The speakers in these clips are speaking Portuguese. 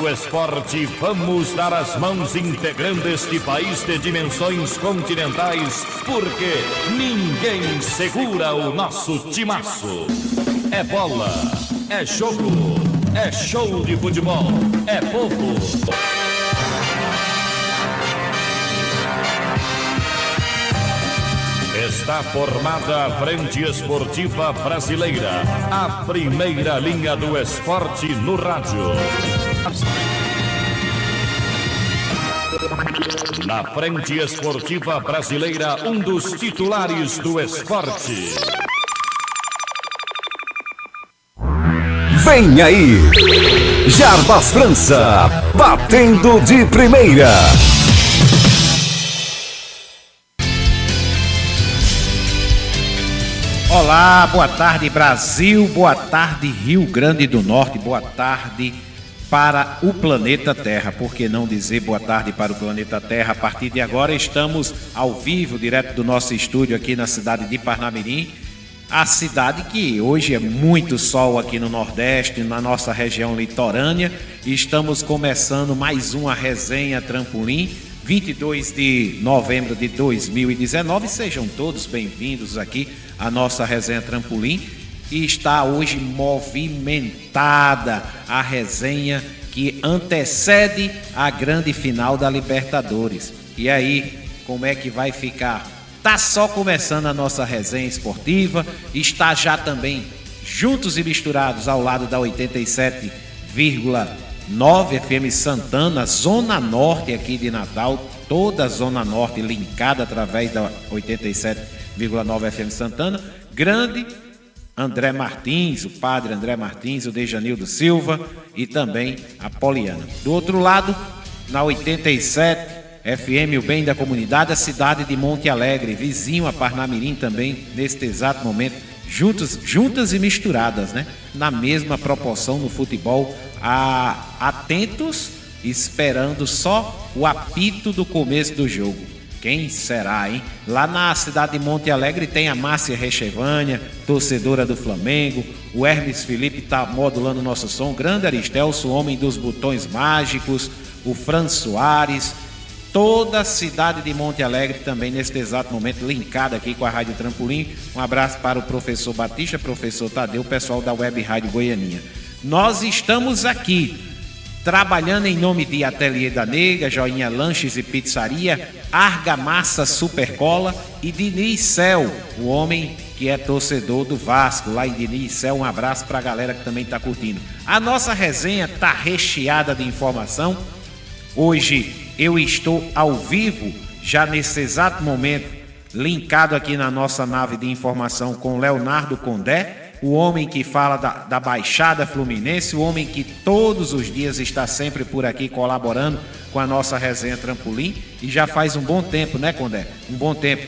O esporte, vamos dar as mãos integrando este país de dimensões continentais, porque ninguém segura o nosso timaço. É bola, é jogo, é show de futebol, é povo. Está formada a Frente Esportiva Brasileira, a primeira linha do esporte no rádio. Na Frente Esportiva Brasileira, um dos titulares do esporte. Vem aí, Jarbas França, batendo de primeira. Olá, boa tarde Brasil, boa tarde Rio Grande do Norte, boa tarde para o planeta Terra. Por que não dizer boa tarde para o planeta Terra? A partir de agora estamos ao vivo, direto do nosso estúdio aqui na cidade de Parnamirim. A cidade que hoje é muito sol aqui no Nordeste, na nossa região litorânea. Estamos começando mais uma resenha trampolim 22 de novembro de 2019. Sejam todos bem-vindos aqui à nossa resenha Trampolim. E está hoje movimentada a resenha que antecede a grande final da Libertadores. E aí, como é que vai ficar? Tá só começando a nossa resenha esportiva, está já também juntos e misturados ao lado da 87,1 9 FM Santana, Zona Norte aqui de Natal, toda a Zona Norte linkada através da 87,9 FM Santana. Grande André Martins, o padre André Martins, o Dejanildo Silva e também a Poliana. Do outro lado, na 87 FM, o bem da comunidade, a cidade de Monte Alegre, vizinho a Parnamirim também, neste exato momento, juntos, juntas e misturadas, né? Na mesma proporção no futebol a, atentos, esperando só o apito do começo do jogo. Quem será, hein? Lá na cidade de Monte Alegre tem a Márcia Rechevânia, torcedora do Flamengo. O Hermes Felipe está modulando nosso som. Grande Aristelso, homem dos botões mágicos. O Fran Soares. Toda a cidade de Monte Alegre também neste exato momento linkada aqui com a Rádio Trampolim. Um abraço para o professor Batista, professor Tadeu, pessoal da Web Rádio Goianinha. Nós estamos aqui trabalhando em nome de Ateliê da Nega, Joinha Lanches e Pizzaria, Argamassa Supercola e Diniz Cel, o homem que é torcedor do Vasco, lá em Diniz Cel. Um abraço para a galera que também está curtindo. A nossa resenha está recheada de informação. Hoje eu estou ao vivo, já nesse exato momento, linkado aqui na nossa nave de informação com Leonardo Condé o homem que fala da, da Baixada Fluminense, o homem que todos os dias está sempre por aqui colaborando com a nossa resenha Trampolim e já faz um bom tempo, né, Condé? Um bom tempo.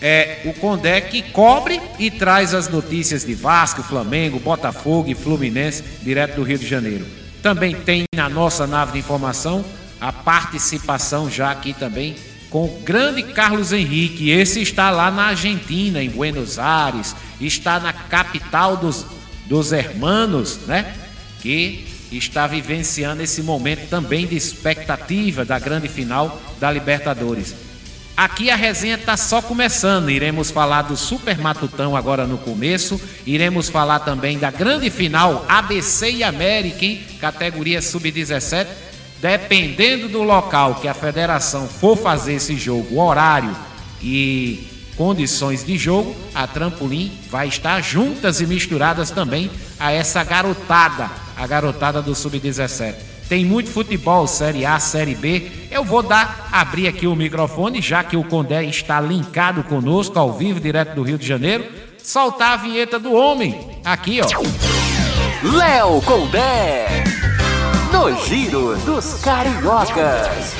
É o Condé que cobre e traz as notícias de Vasco, Flamengo, Botafogo e Fluminense direto do Rio de Janeiro. Também tem na nossa nave de informação a participação já aqui também com o grande Carlos Henrique. Esse está lá na Argentina, em Buenos Aires, está na capital dos, dos hermanos, né? Que está vivenciando esse momento também de expectativa da grande final da Libertadores. Aqui a resenha está só começando. Iremos falar do Super Matutão agora no começo. Iremos falar também da grande final ABC e América, hein? categoria sub-17 dependendo do local que a federação for fazer esse jogo, horário e condições de jogo, a Trampolim vai estar juntas e misturadas também a essa garotada, a garotada do Sub-17. Tem muito futebol, Série A, Série B. Eu vou dar, abrir aqui o microfone, já que o Condé está linkado conosco ao vivo, direto do Rio de Janeiro. Soltar a vinheta do homem. Aqui, ó. Léo Condé no Giro dos Cariocas.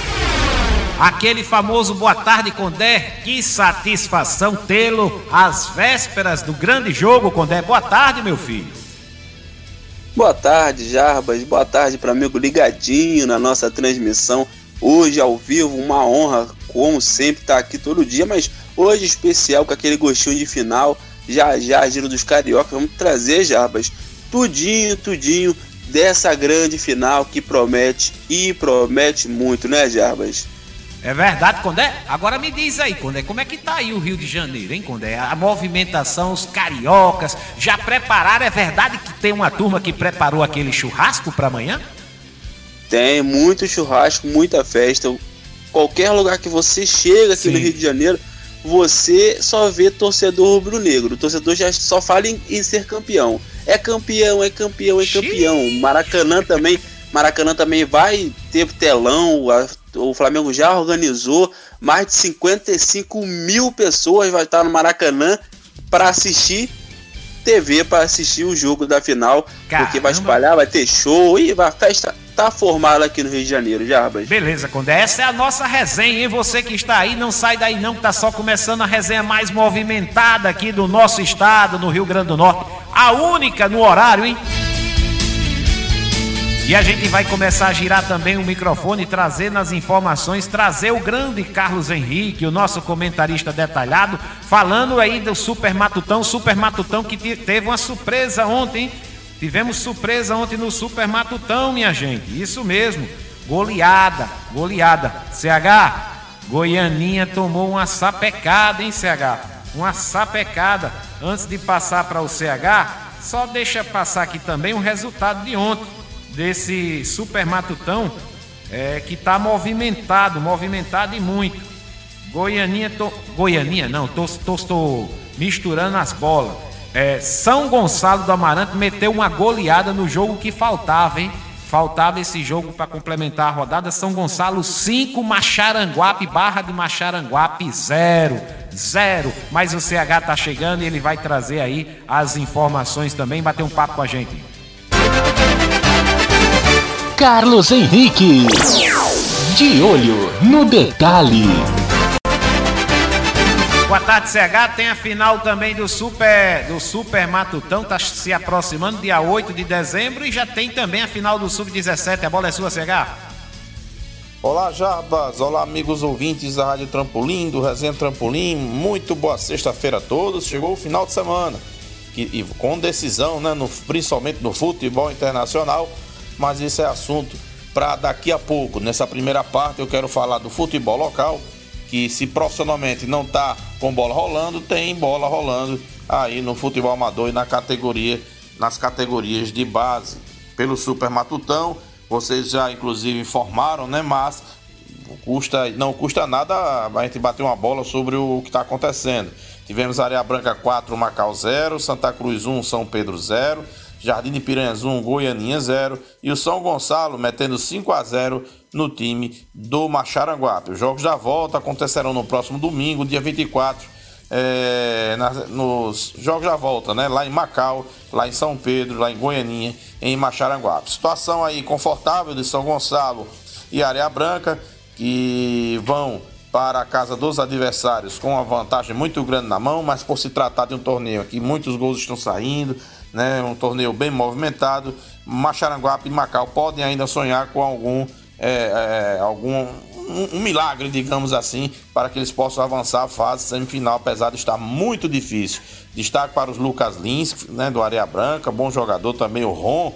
Aquele famoso boa tarde, Condé. Que satisfação tê-lo às vésperas do grande jogo, Condé. Boa tarde, meu filho. Boa tarde, Jarbas. Boa tarde para amigo ligadinho na nossa transmissão. Hoje ao vivo, uma honra, como sempre, estar tá aqui todo dia, mas hoje especial com aquele gostinho de final. Já já, Giro dos Cariocas, vamos trazer, Jarbas, tudinho, tudinho dessa grande final que promete e promete muito, né, Jarbas? É verdade, Condé? Agora me diz aí, Condé, como é que tá aí o Rio de Janeiro, hein, Condé? A movimentação, os cariocas, já prepararam? É verdade que tem uma turma que preparou aquele churrasco para amanhã? Tem muito churrasco, muita festa. Qualquer lugar que você chega aqui Sim. no Rio de Janeiro, você só vê torcedor rubro-negro. O torcedor já só fala em, em, ser campeão. É campeão, é campeão, é campeão. Maracanã também, Maracanã também vai ter telão. A, o Flamengo já organizou mais de 55 mil pessoas vai estar no Maracanã para assistir TV para assistir o jogo da final, Caramba. porque vai espalhar, vai ter show e a festa tá formada aqui no Rio de Janeiro, Jarbas. Beleza, Conde. Essa é a nossa resenha, hein? Você que está aí, não sai daí não, que tá só começando a resenha mais movimentada aqui do nosso estado, no Rio Grande do Norte. A única no horário, hein? E a gente vai começar a girar também o microfone, trazer nas informações, trazer o grande Carlos Henrique, o nosso comentarista detalhado, falando aí do Super Matutão, Super Matutão que teve uma surpresa ontem. Tivemos surpresa ontem no Super Matutão, minha gente. Isso mesmo. Goleada, goleada. CH, Goianinha tomou uma sapecada, hein, CH? Uma sapecada. Antes de passar para o CH, só deixa passar aqui também o resultado de ontem desse super matutão é, que está movimentado, movimentado e muito. Goianinha, tô, Goianinha não, tô, tô misturando as bolas. É, São Gonçalo do Amarante meteu uma goleada no jogo que faltava, hein? Faltava esse jogo para complementar a rodada. São Gonçalo 5, Macharanguape, Barra de Macharanguape 0. 0. Mas o CH tá chegando e ele vai trazer aí as informações também, bater um papo com a gente. Carlos Henrique. De olho no detalhe. Boa tarde, CH. Tem a final também do Super do Super Matutão, tá se aproximando, dia 8 de dezembro, e já tem também a final do Sub-17. A bola é sua, CH. Olá, Jabas. Olá, amigos ouvintes da Rádio Trampolim, do Resenha Trampolim. Muito boa sexta-feira a todos. Chegou o final de semana. Que, e com decisão, né, no, principalmente no futebol internacional mas isso é assunto para daqui a pouco. Nessa primeira parte eu quero falar do futebol local, que se profissionalmente não está com bola rolando, tem bola rolando aí no futebol amador e na categoria, nas categorias de base. Pelo Super Matutão, vocês já inclusive informaram, né? Mas custa, não custa nada a gente bater uma bola sobre o que está acontecendo. Tivemos Areia Branca 4, Macau 0, Santa Cruz 1, São Pedro 0. Jardim de Piranhas 1, Goianinha 0 e o São Gonçalo metendo 5 a 0 no time do Macharanguape. Os jogos da volta acontecerão no próximo domingo, dia 24, é, na, nos jogos da volta, né? Lá em Macau, lá em São Pedro, lá em Goianinha, em Macharanguape. Situação aí confortável de São Gonçalo e Areia Branca, que vão para a casa dos adversários com uma vantagem muito grande na mão, mas por se tratar de um torneio aqui, muitos gols estão saindo, né? Um torneio bem movimentado. Macharanguape e Macau podem ainda sonhar com algum, é, é, algum um, um, milagre, digamos assim, para que eles possam avançar a fase semifinal, apesar de estar muito difícil. Destaque para os Lucas Lins, né, do Areia Branca, bom jogador também o Ron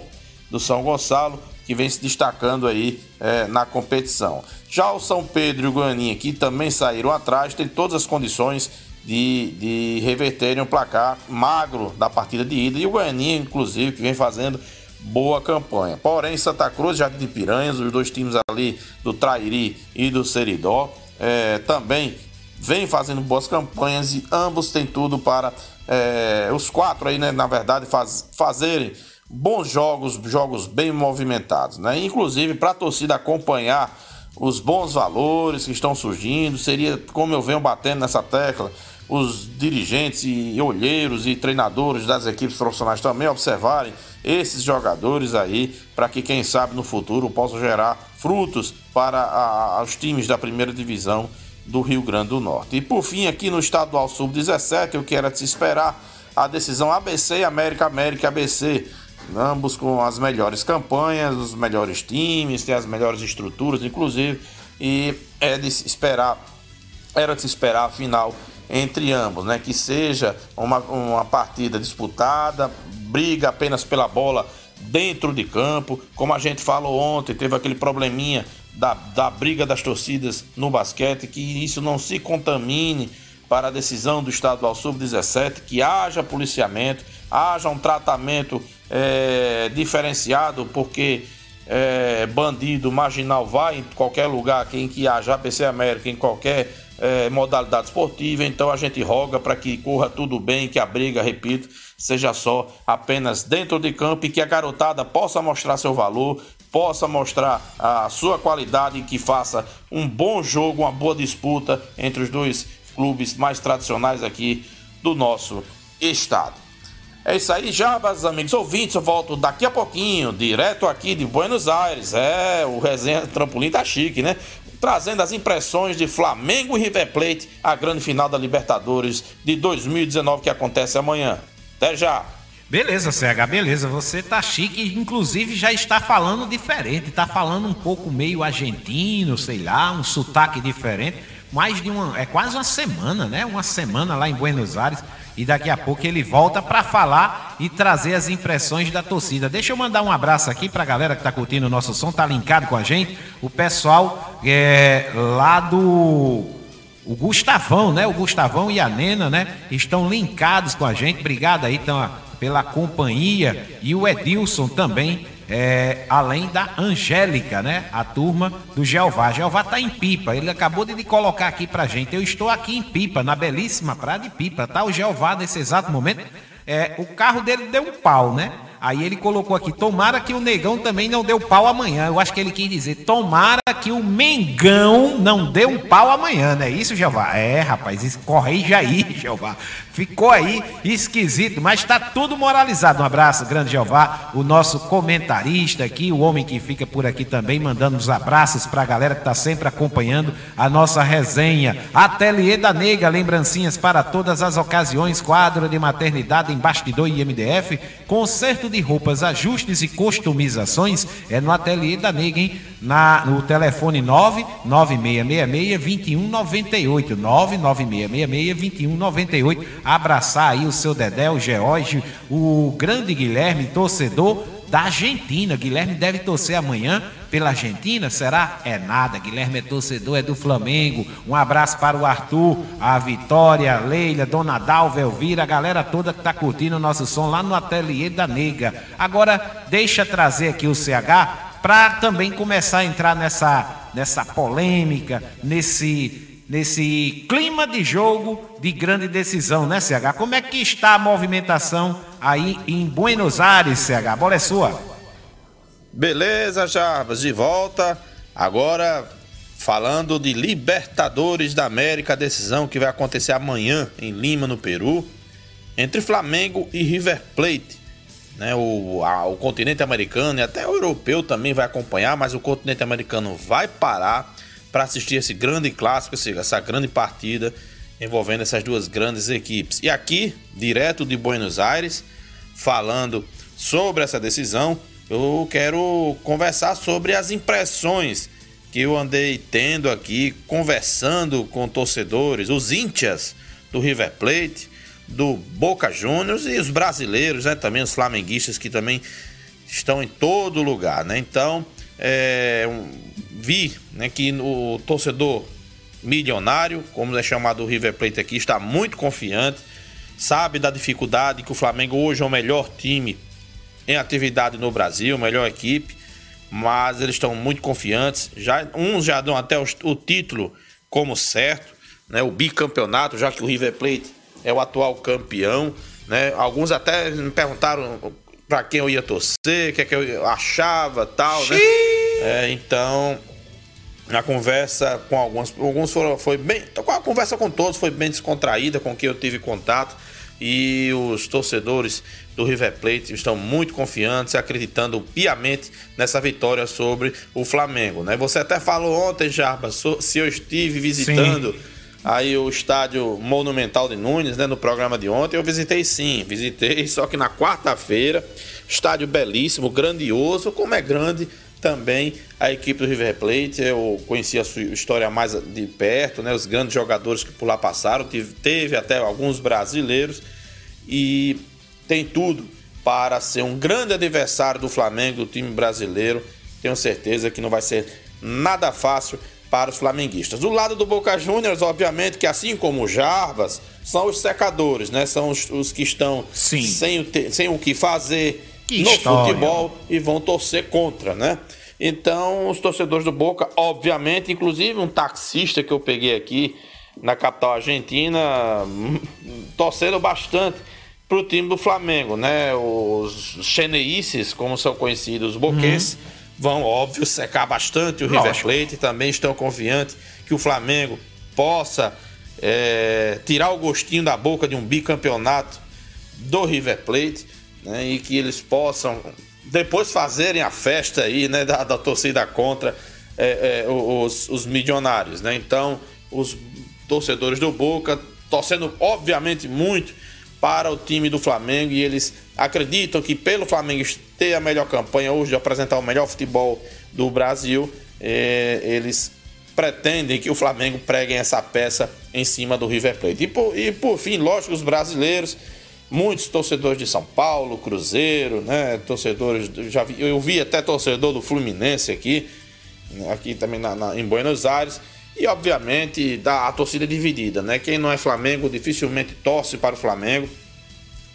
do São Gonçalo, que vem se destacando aí é, na competição. Já o São Pedro e o Goianinha, que também saíram atrás, tem todas as condições de, de reverterem o placar magro da partida de ida. E o Goianinha, inclusive, que vem fazendo boa campanha. Porém, Santa Cruz, Jardim de Piranhas, os dois times ali do Trairi e do Seridó, é, também vem fazendo boas campanhas e ambos têm tudo para é, os quatro aí, né, na verdade, faz, fazerem bons jogos, jogos bem movimentados, né? Inclusive para a torcida acompanhar os bons valores que estão surgindo, seria como eu venho batendo nessa tecla, os dirigentes e olheiros e treinadores das equipes profissionais também observarem esses jogadores aí, para que quem sabe no futuro possam gerar frutos para a, os times da primeira divisão do Rio Grande do Norte. E por fim, aqui no estadual sub-17, o que era de se esperar, a decisão ABC e América América ABC, ambos com as melhores campanhas, os melhores times, tem as melhores estruturas, inclusive, e é de se esperar, era de se esperar a final entre ambos, né? Que seja uma, uma partida disputada, briga apenas pela bola dentro de campo. Como a gente falou ontem, teve aquele probleminha da, da briga das torcidas no basquete, que isso não se contamine para a decisão do estadual sub-17, que haja policiamento, haja um tratamento é, diferenciado, porque é, bandido marginal vai em qualquer lugar, em que haja APC América, em qualquer é, modalidade esportiva, então a gente roga para que corra tudo bem, que a briga, repito, seja só apenas dentro de campo e que a garotada possa mostrar seu valor, possa mostrar a sua qualidade e que faça um bom jogo, uma boa disputa entre os dois clubes mais tradicionais aqui do nosso estado. É isso aí, Jabas, amigos ouvintes. Eu volto daqui a pouquinho, direto aqui de Buenos Aires. É, o resenha trampolim tá chique, né? Trazendo as impressões de Flamengo e River Plate, a grande final da Libertadores de 2019 que acontece amanhã. Até já! Beleza, CH, beleza. Você tá chique, inclusive já está falando diferente, tá falando um pouco meio argentino, sei lá, um sotaque diferente. Mais de uma. É quase uma semana, né? Uma semana lá em Buenos Aires. E daqui a pouco ele volta para falar e trazer as impressões da torcida. Deixa eu mandar um abraço aqui para a galera que está curtindo o nosso som, tá linkado com a gente. O pessoal é, lá do o Gustavão, né? O Gustavão e a Nena, né? Estão linkados com a gente. Obrigado aí então, pela companhia. E o Edilson também é, além da Angélica, né? A turma do Jeová. Jeová tá em Pipa, ele acabou de colocar aqui pra gente. Eu estou aqui em Pipa, na belíssima praia de Pipa, tá? O Jeová nesse exato momento. É, o carro dele deu um pau, né? Aí ele colocou aqui: tomara que o negão também não deu pau amanhã. Eu acho que ele quis dizer: tomara que o Mengão não dê um pau amanhã, não é isso, Jeová? É, rapaz, isso, corrija aí, Jeová. Ficou aí esquisito, mas está tudo moralizado. Um abraço, grande Jeová, o nosso comentarista aqui, o homem que fica por aqui também, mandando os abraços para a galera que está sempre acompanhando a nossa resenha. Ateliê da Nega, lembrancinhas para todas as ocasiões, quadro de maternidade em bastidor e MDF, conserto de roupas, ajustes e customizações é no Ateliê da Nega, hein? Na, no telefone 99666-2198. 99666-2198. Abraçar aí o seu Dedé, o George, o grande Guilherme, torcedor da Argentina. Guilherme deve torcer amanhã pela Argentina? Será? É nada. Guilherme é torcedor, é do Flamengo. Um abraço para o Arthur, a Vitória, a Leila, Dona Dalva, Elvira, a galera toda que está curtindo o nosso som lá no Ateliê da Nega. Agora, deixa trazer aqui o CH para também começar a entrar nessa, nessa polêmica, nesse, nesse clima de jogo de grande decisão, né, CH? Como é que está a movimentação aí em Buenos Aires, CH? A bola é sua. Beleza, Jarbas, de volta. Agora falando de Libertadores da América, decisão que vai acontecer amanhã em Lima, no Peru, entre Flamengo e River Plate. Né, o, a, o continente americano e até o europeu também vai acompanhar, mas o continente americano vai parar para assistir esse grande clássico, essa grande partida envolvendo essas duas grandes equipes. E aqui, direto de Buenos Aires, falando sobre essa decisão, eu quero conversar sobre as impressões que eu andei tendo aqui, conversando com torcedores, os íntias do River Plate, do Boca Juniors e os brasileiros, né, também os flamenguistas que também estão em todo lugar, né? Então, é, vi né, que o torcedor milionário, como é chamado o River Plate aqui, está muito confiante, sabe da dificuldade que o Flamengo hoje é o melhor time em atividade no Brasil, melhor equipe, mas eles estão muito confiantes. Já uns já dão até o, o título como certo, né, o bicampeonato, já que o River Plate é o atual campeão. Né? Alguns até me perguntaram para quem eu ia torcer, o que, é que eu achava tal, né? É, então, a conversa com alguns, alguns foram, foi bem. A conversa com todos foi bem descontraída, com quem eu tive contato. E os torcedores do River Plate estão muito confiantes, acreditando piamente nessa vitória sobre o Flamengo. Né? Você até falou ontem, Jarba, se eu estive visitando. Sim aí o estádio Monumental de Nunes, né, no programa de ontem. Eu visitei sim, visitei, só que na quarta-feira, estádio belíssimo, grandioso, como é grande também a equipe do River Plate. Eu conheci a sua história mais de perto, né, os grandes jogadores que por lá passaram, teve, teve até alguns brasileiros e tem tudo para ser um grande adversário do Flamengo, do time brasileiro. Tenho certeza que não vai ser nada fácil para os flamenguistas. Do lado do Boca Juniors, obviamente que assim como o Jarbas, são os secadores, né? São os, os que estão sem o, te, sem o que fazer que no história. futebol e vão torcer contra, né? Então, os torcedores do Boca, obviamente, inclusive um taxista que eu peguei aqui na capital argentina, torcendo bastante para o time do Flamengo, né? Os cheneices, como são conhecidos, os boquenses, uhum vão, óbvio, secar bastante o Lógico. River Plate. Também estão confiantes que o Flamengo possa é, tirar o gostinho da boca de um bicampeonato do River Plate né, e que eles possam depois fazerem a festa aí né, da, da torcida contra é, é, os, os milionários. Né? Então, os torcedores do Boca torcendo, obviamente, muito para o time do Flamengo e eles acreditam que pelo Flamengo ter a melhor campanha hoje, de apresentar o melhor futebol do Brasil, eh, eles pretendem que o Flamengo pregue essa peça em cima do River Plate. E por, e por fim, lógico, os brasileiros, muitos torcedores de São Paulo, Cruzeiro, né, torcedores, já vi, eu vi até torcedor do Fluminense aqui, aqui também na, na, em Buenos Aires, e obviamente da, a torcida dividida, né? Quem não é Flamengo dificilmente torce para o Flamengo.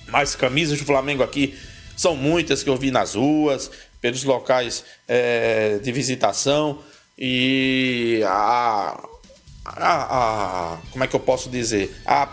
Mas camisas do Flamengo aqui são muitas que eu vi nas ruas, pelos locais é, de visitação. E a, a, a, Como é que eu posso dizer? A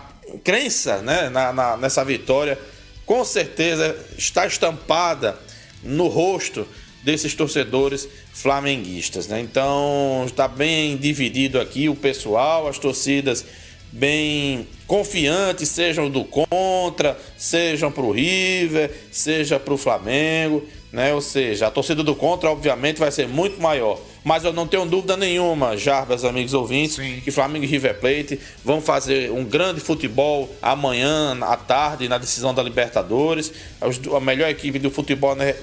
crença né, na, na, nessa vitória com certeza está estampada no rosto desses torcedores flamenguistas. Né? Então está bem dividido aqui o pessoal, as torcidas bem confiantes, sejam do contra, sejam para o River, seja para o Flamengo né? Ou seja, a torcida do contra, obviamente, vai ser muito maior. Mas eu não tenho dúvida nenhuma, Jarbas, amigos ouvintes, Sim. que Flamengo e River Plate vão fazer um grande futebol amanhã, à tarde, na decisão da Libertadores. A melhor equipe do futebol né,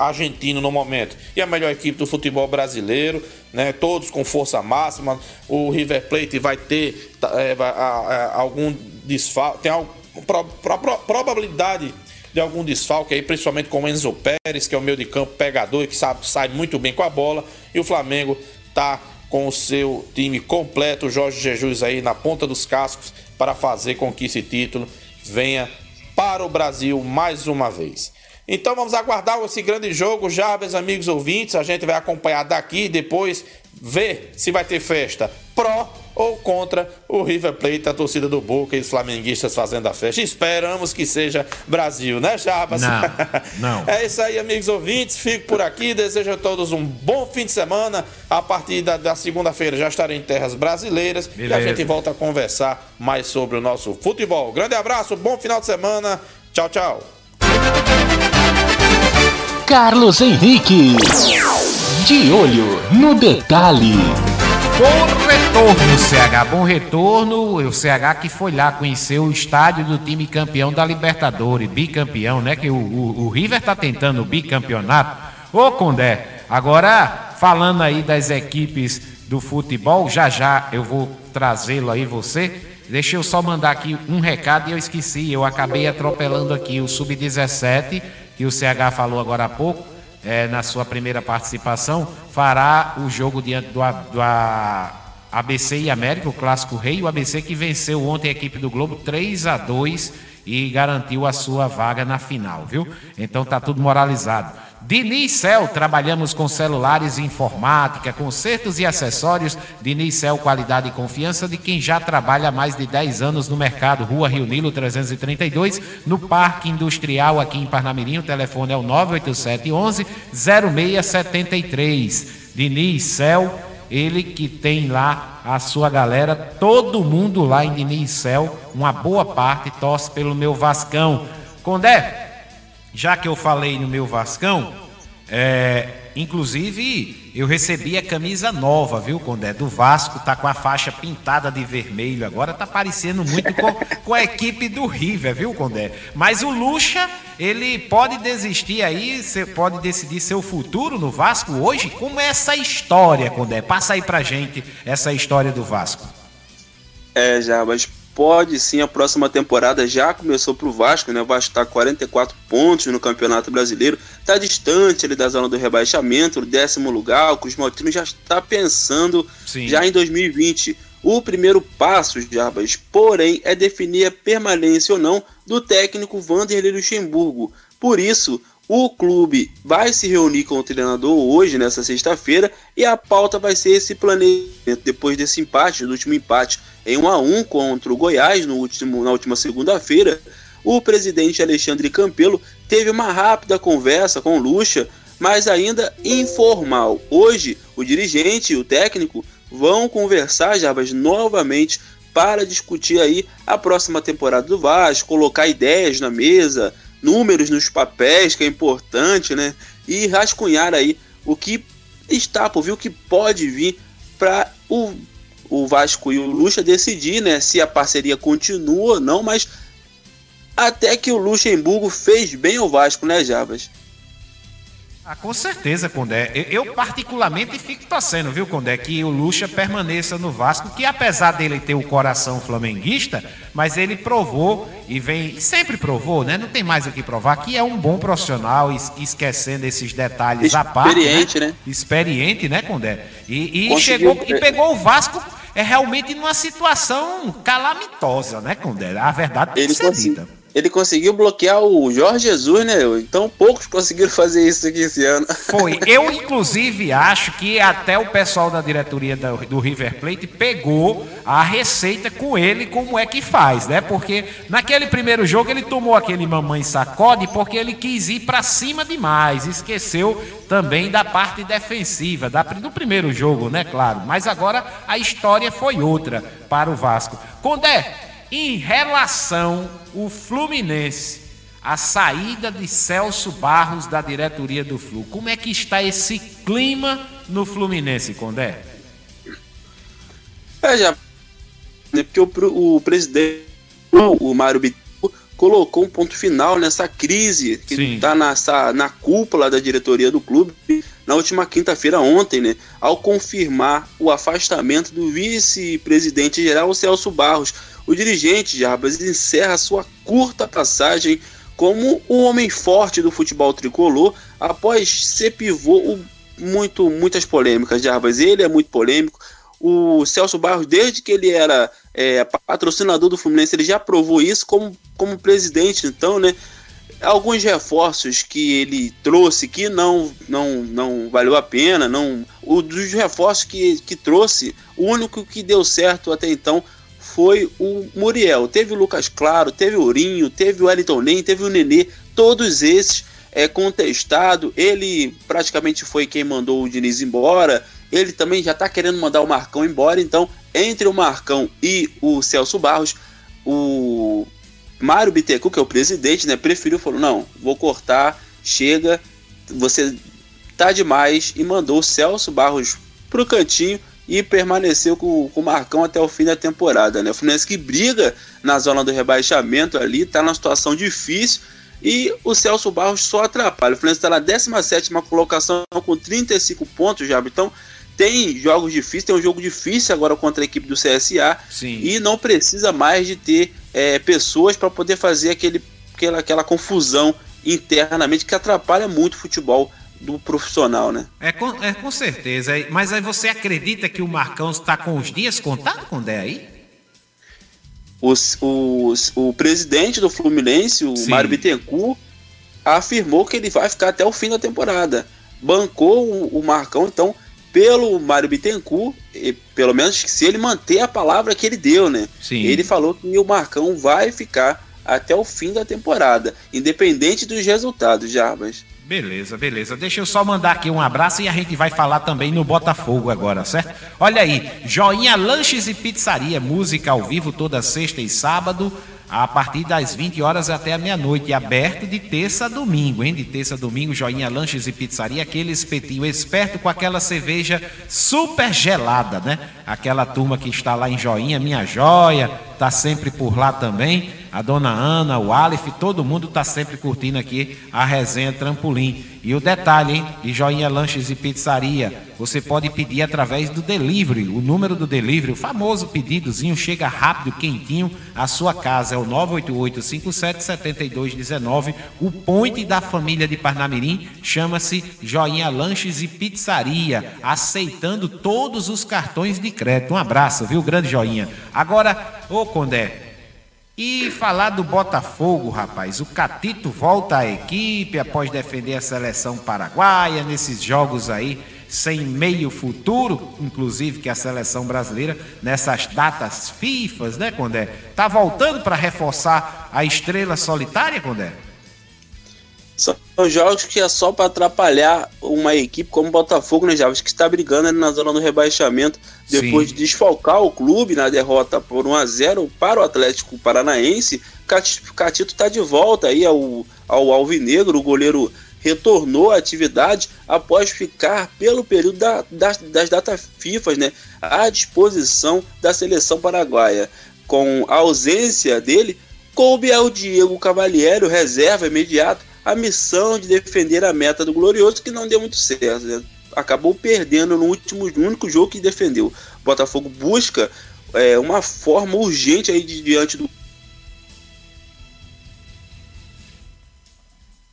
argentino no momento e a melhor equipe do futebol brasileiro, né? Todos com força máxima. O River Plate vai ter é, algum desfalque, tem alguma pro, pro, probabilidade de algum desfalque aí, principalmente com o Enzo Pérez, que é o meio de campo pegador e que sabe, sai muito bem com a bola. E o Flamengo tá com o seu time completo, Jorge Jesus aí na ponta dos cascos para fazer com que esse título venha para o Brasil mais uma vez. Então vamos aguardar esse grande jogo, já, meus amigos ouvintes. A gente vai acompanhar daqui depois ver se vai ter festa pró ou contra o River Plate, a torcida do Boca e os flamenguistas fazendo a festa. Esperamos que seja Brasil, né, Jabas? Não, não. É isso aí, amigos ouvintes. Fico por aqui. Desejo a todos um bom fim de semana. A partir da, da segunda-feira já estarei em terras brasileiras Beleza. e a gente volta a conversar mais sobre o nosso futebol. Grande abraço, bom final de semana. Tchau, tchau. Carlos Henrique. De olho no detalhe. Bom retorno, CH. Bom retorno. O CH que foi lá conhecer o estádio do time campeão da Libertadores, bicampeão, né? Que o, o, o River tá tentando o bicampeonato. Ô, Condé, agora falando aí das equipes do futebol, já já eu vou trazê-lo aí você. Deixa eu só mandar aqui um recado e eu esqueci. Eu acabei atropelando aqui o Sub-17, que o CH falou agora há pouco é, na sua primeira participação, fará o jogo diante do, do ABC e América, o clássico rei, o ABC que venceu ontem a equipe do Globo 3 a 2 e garantiu a sua vaga na final, viu? Então tá tudo moralizado. Dinicel, trabalhamos com celulares e informática, consertos e acessórios. Dinicel, qualidade e confiança de quem já trabalha há mais de 10 anos no mercado. Rua Rio Nilo 332, no Parque Industrial aqui em Parnamirim. O telefone é o 98711 0673. Dinicel, ele que tem lá a sua galera, todo mundo lá em Dinicel, uma boa parte torce pelo meu Vascão. Condé, já que eu falei no meu Vascão, é, inclusive eu recebi a camisa nova, viu, Condé? Do Vasco, tá com a faixa pintada de vermelho agora, tá parecendo muito com, com a equipe do River, viu, Condé? Mas o Lucha, ele pode desistir aí, pode decidir seu futuro no Vasco hoje? Como é essa história, Condé? Passa aí pra gente essa história do Vasco. É, já, mas pode sim, a próxima temporada já começou para o Vasco, né? O Vasco está 44 pontos no Campeonato Brasileiro, está distante ali da zona do rebaixamento, o décimo lugar. O Cruz Maltino já está pensando sim. já em 2020. O primeiro passo, Jarbas, porém, é definir a permanência ou não do técnico Vanderlei Luxemburgo. Por isso, o clube vai se reunir com o treinador hoje, nessa sexta-feira, e a pauta vai ser esse planejamento. Depois desse empate, do último empate em 1 a 1 contra o Goiás no último, na última segunda-feira, o presidente Alexandre Campelo teve uma rápida conversa com Lucha, mas ainda informal. Hoje, o dirigente e o técnico vão conversar, Jarbas, novamente para discutir aí a próxima temporada do Vasco, colocar ideias na mesa, números nos papéis, que é importante, né? E rascunhar aí o que está por vir, o que pode vir para o, o Vasco e o Lucha decidir, né? Se a parceria continua ou não, mas até que o Luxemburgo fez bem ao Vasco, né, Jabas? Ah, com certeza, Condé. Eu, eu, particularmente fico torcendo, viu, Condé, que o Lucha permaneça no Vasco, que apesar dele ter o coração flamenguista, mas ele provou e vem, sempre provou, né? Não tem mais o que provar, que é um bom profissional, esquecendo esses detalhes à parte. Né? Experiente, né? né? Experiente, né, Condé? E, e chegou e pegou o Vasco é realmente numa situação calamitosa, né, Condé? A verdade tem que ser dita ele conseguiu bloquear o Jorge Jesus, né? Então poucos conseguiram fazer isso aqui esse ano. Foi. Eu, inclusive, acho que até o pessoal da diretoria do, River Plate pegou a receita com ele, como é que faz, né? Porque naquele primeiro jogo ele tomou aquele mamãe sacode porque ele quis ir para cima demais. Esqueceu também da parte defensiva, da, do primeiro jogo, né? Claro. Mas agora a história foi outra para o Vasco. Condé, em relação o Fluminense, a saída de Celso Barros da diretoria do Flu, como é que está esse clima no Fluminense, Condé? É, já. Né, porque o, o presidente, o Mário Bittencourt, colocou um ponto final nessa crise que está na, na cúpula da diretoria do clube na última quinta-feira, ontem, né, ao confirmar o afastamento do vice-presidente geral Celso Barros. O dirigente Jarbas encerra sua curta passagem como um homem forte do futebol tricolor após ser pivô muito muitas polêmicas Jarbas. Ele é muito polêmico. O Celso Barros, desde que ele era é, patrocinador do Fluminense, ele já provou isso como, como presidente. Então, né, alguns reforços que ele trouxe que não não não valeu a pena, não o dos reforços que, que trouxe, o único que deu certo até então foi o Muriel. Teve o Lucas Claro, teve o Ourinho, teve o Wellington Nem, teve o Nenê, todos esses é contestado. Ele praticamente foi quem mandou o Diniz embora. Ele também já está querendo mandar o Marcão embora. Então, entre o Marcão e o Celso Barros, o Mário Bittencourt, que é o presidente, né, preferiu, falou, não, vou cortar, chega, você tá demais, e mandou o Celso Barros pro cantinho e permaneceu com, com o Marcão até o fim da temporada. Né? O Fluminense que briga na zona do rebaixamento ali, está numa situação difícil e o Celso Barros só atrapalha. O Fluminense está na 17 colocação com 35 pontos já, então tem jogos difíceis, tem um jogo difícil agora contra a equipe do CSA Sim. e não precisa mais de ter é, pessoas para poder fazer aquele, aquela, aquela confusão internamente que atrapalha muito o futebol do profissional, né? É com, é com certeza. Mas aí você acredita que o Marcão está com os dias contados com o Dé aí? Os, os, o presidente do Fluminense, o Sim. Mário Bittencourt, afirmou que ele vai ficar até o fim da temporada. Bancou o, o Marcão, então, pelo Mário Bittencourt, e, pelo menos se ele manter a palavra que ele deu, né? Sim. Ele falou que o Marcão vai ficar até o fim da temporada, independente dos resultados, Jarbas. Beleza, beleza. Deixa eu só mandar aqui um abraço e a gente vai falar também no Botafogo agora, certo? Olha aí, Joinha Lanches e Pizzaria, música ao vivo toda sexta e sábado, a partir das 20 horas até a meia-noite, aberto de terça a domingo, hein? De terça a domingo, Joinha Lanches e Pizzaria, aquele espetinho esperto com aquela cerveja super gelada, né? Aquela turma que está lá em Joinha, minha joia, tá sempre por lá também A dona Ana, o Aleph, todo mundo está sempre curtindo aqui a resenha Trampolim. E o detalhe, hein? De Joinha Lanches e Pizzaria. Você pode pedir através do delivery. O número do delivery, o famoso pedidozinho, chega rápido, quentinho. A sua casa é o 988-577219. O point da família de Parnamirim chama-se Joinha Lanches e Pizzaria. Aceitando todos os cartões de crédito. Um abraço, viu, grande Joinha? Agora, ô Condé, e falar do Botafogo, rapaz. O Catito volta à equipe após defender a seleção paraguaia nesses jogos aí sem meio futuro, inclusive que a seleção brasileira nessas datas FIFAs, né, Condé? Tá voltando para reforçar a estrela solitária, Condé? São jogos que é só para atrapalhar uma equipe como o Botafogo, né, Javas, que está brigando na zona do rebaixamento depois Sim. de desfalcar o clube na derrota por 1 a 0 para o Atlético Paranaense. Catito está de volta aí ao, ao Alvinegro, o goleiro retornou à atividade após ficar pelo período da, das, das datas FIFA né, à disposição da seleção paraguaia. Com a ausência dele, coube ao Diego Cavalieri, reserva imediato, a missão de defender a meta do Glorioso, que não deu muito certo. Né? Acabou perdendo no último no único jogo que defendeu. O Botafogo busca é, uma forma urgente aí de, diante do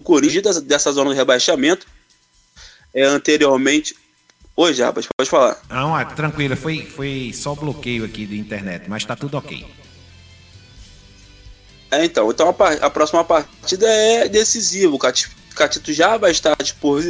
Corinthians dessa zona de rebaixamento. É, anteriormente. Oi, Jabas, pode falar. Não, é, tranquilo, foi, foi só bloqueio aqui de internet, mas tá tudo ok. É, então, então a, a, próxima partida é decisiva. O Catito já vai estar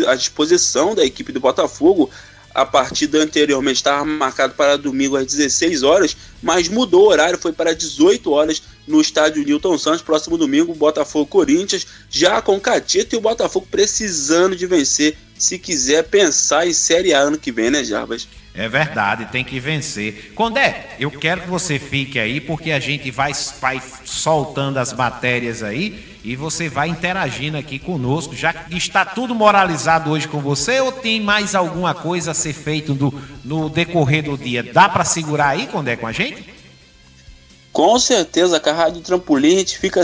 à disposição da equipe do Botafogo. A partida anteriormente estava marcada para domingo às 16 horas, mas mudou o horário, foi para 18 horas no estádio Newton Santos, próximo domingo, Botafogo Corinthians, já com Catito e o Botafogo precisando de vencer se quiser pensar em Série A ano que vem, né, Jarbas? É verdade, tem que vencer. Condé, eu quero que você fique aí, porque a gente vai, vai soltando as matérias aí e você vai interagindo aqui conosco. Já que está tudo moralizado hoje com você, ou tem mais alguma coisa a ser feito no, no decorrer do dia? Dá para segurar aí, Condé, com a gente? Com certeza, com a Rádio Trampolim a gente fica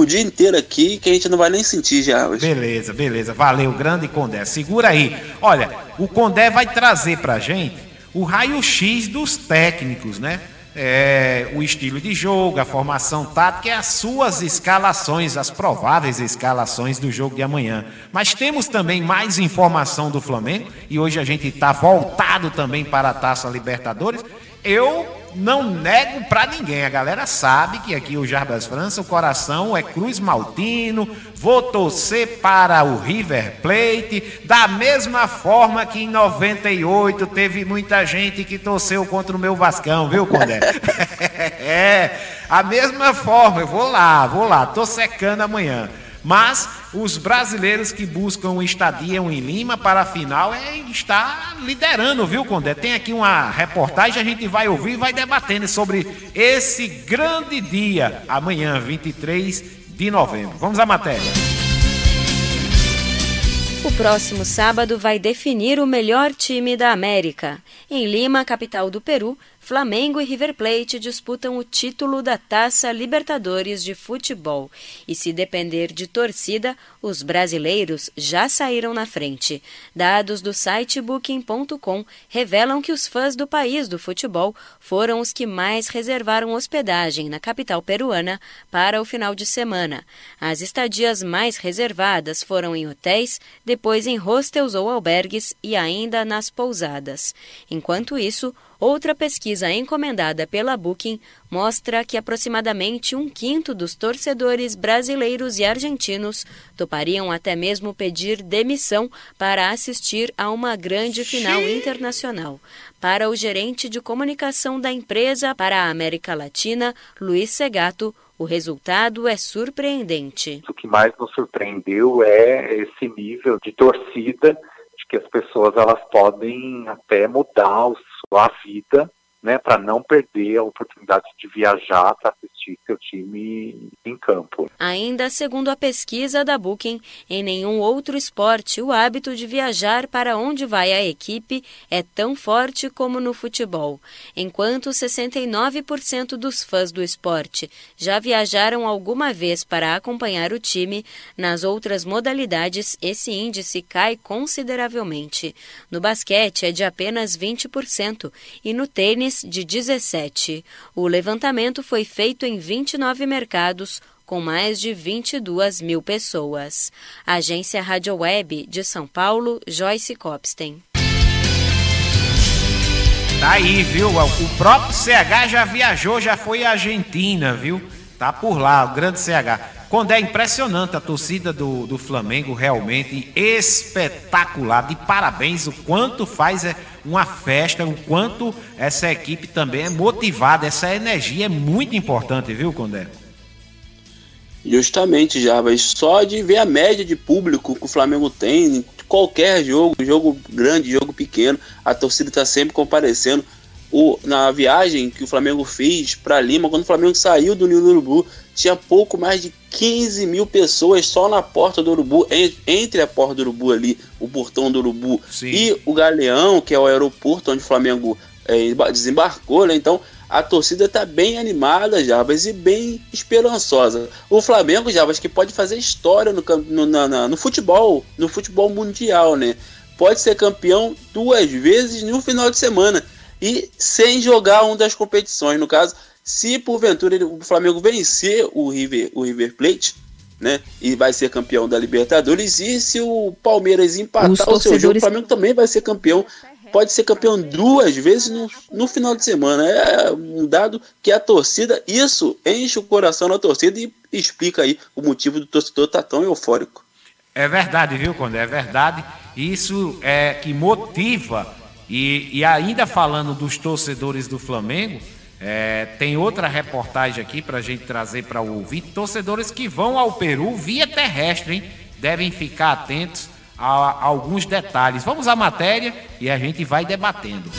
o dia inteiro aqui que a gente não vai nem sentir já hoje. Beleza, beleza. Valeu, grande Condé. Segura aí. Olha, o Condé vai trazer pra gente o raio-x dos técnicos, né? É, o estilo de jogo, a formação tática e as suas escalações, as prováveis escalações do jogo de amanhã. Mas temos também mais informação do Flamengo e hoje a gente está voltado também para a Taça Libertadores. Eu não nego para ninguém. A galera sabe que aqui o Jarbas França, o coração é Cruz Maltino. Vou torcer para o River Plate, da mesma forma que em 98 teve muita gente que torceu contra o meu Vascão, viu, Condé? é, a mesma forma. Eu vou lá, vou lá, tô secando amanhã. Mas os brasileiros que buscam estadia em Lima para a final é, está liderando, viu, Condé? Tem aqui uma reportagem, a gente vai ouvir e vai debatendo sobre esse grande dia, amanhã, 23 de novembro. Vamos à matéria. O próximo sábado vai definir o melhor time da América. Em Lima, capital do Peru, Flamengo e River Plate disputam o título da Taça Libertadores de Futebol. E se depender de torcida, os brasileiros já saíram na frente. Dados do site Booking.com revelam que os fãs do país do futebol foram os que mais reservaram hospedagem na capital peruana para o final de semana. As estadias mais reservadas foram em hotéis, depois em hostels ou albergues e ainda nas pousadas. Enquanto isso, Outra pesquisa encomendada pela Booking mostra que aproximadamente um quinto dos torcedores brasileiros e argentinos topariam até mesmo pedir demissão para assistir a uma grande final internacional. Para o gerente de comunicação da empresa para a América Latina, Luiz Segato, o resultado é surpreendente. O que mais nos surpreendeu é esse nível de torcida de que as pessoas elas podem até mudar os a vida, né, para não perder a oportunidade de viajar para assistir assistir seu time em campo. Ainda segundo a pesquisa da Booking, em nenhum outro esporte o hábito de viajar para onde vai a equipe é tão forte como no futebol. Enquanto 69% dos fãs do esporte já viajaram alguma vez para acompanhar o time, nas outras modalidades esse índice cai consideravelmente. No basquete é de apenas 20% e no tênis de 17%. O levantamento foi feito em 29 mercados com mais de 22 mil pessoas. Agência Rádio Web de São Paulo, Joyce Copsten. Tá aí, viu? O próprio CH já viajou, já foi à Argentina, viu? Tá por lá, o grande CH. Quando é impressionante a torcida do, do Flamengo, realmente espetacular. De parabéns, o quanto faz é uma festa, o quanto essa equipe também é motivada. Essa energia é muito importante, viu, Condé? Justamente, Jarbas. Só de ver a média de público que o Flamengo tem, qualquer jogo, jogo grande, jogo pequeno, a torcida está sempre comparecendo. O, na viagem que o Flamengo fez para Lima, quando o Flamengo saiu do Nilo Urubu, tinha pouco mais de 15 mil pessoas só na porta do Urubu, entre a porta do Urubu ali, o portão do Urubu Sim. e o Galeão, que é o aeroporto onde o Flamengo é, desembarcou, né? Então a torcida está bem animada, Jabas, e bem esperançosa. O Flamengo, Jabas, que pode fazer história no, no, na, no futebol, no futebol mundial, né? Pode ser campeão duas vezes no final de semana e sem jogar uma das competições. No caso, se porventura ele, o Flamengo vencer o River, o River Plate, né, e vai ser campeão da Libertadores, e se o Palmeiras empatar Os o seu jogo, o Flamengo também vai ser campeão. Pode ser campeão duas vezes no, no final de semana. É um dado que a torcida, isso enche o coração da torcida e explica aí o motivo do torcedor estar tá tão eufórico. É verdade, viu, Condé? É verdade. Isso é que motiva. E, e ainda falando dos torcedores do Flamengo, é, tem outra reportagem aqui para a gente trazer para o. Torcedores que vão ao Peru via terrestre, hein? Devem ficar atentos a, a alguns detalhes. Vamos à matéria e a gente vai debatendo.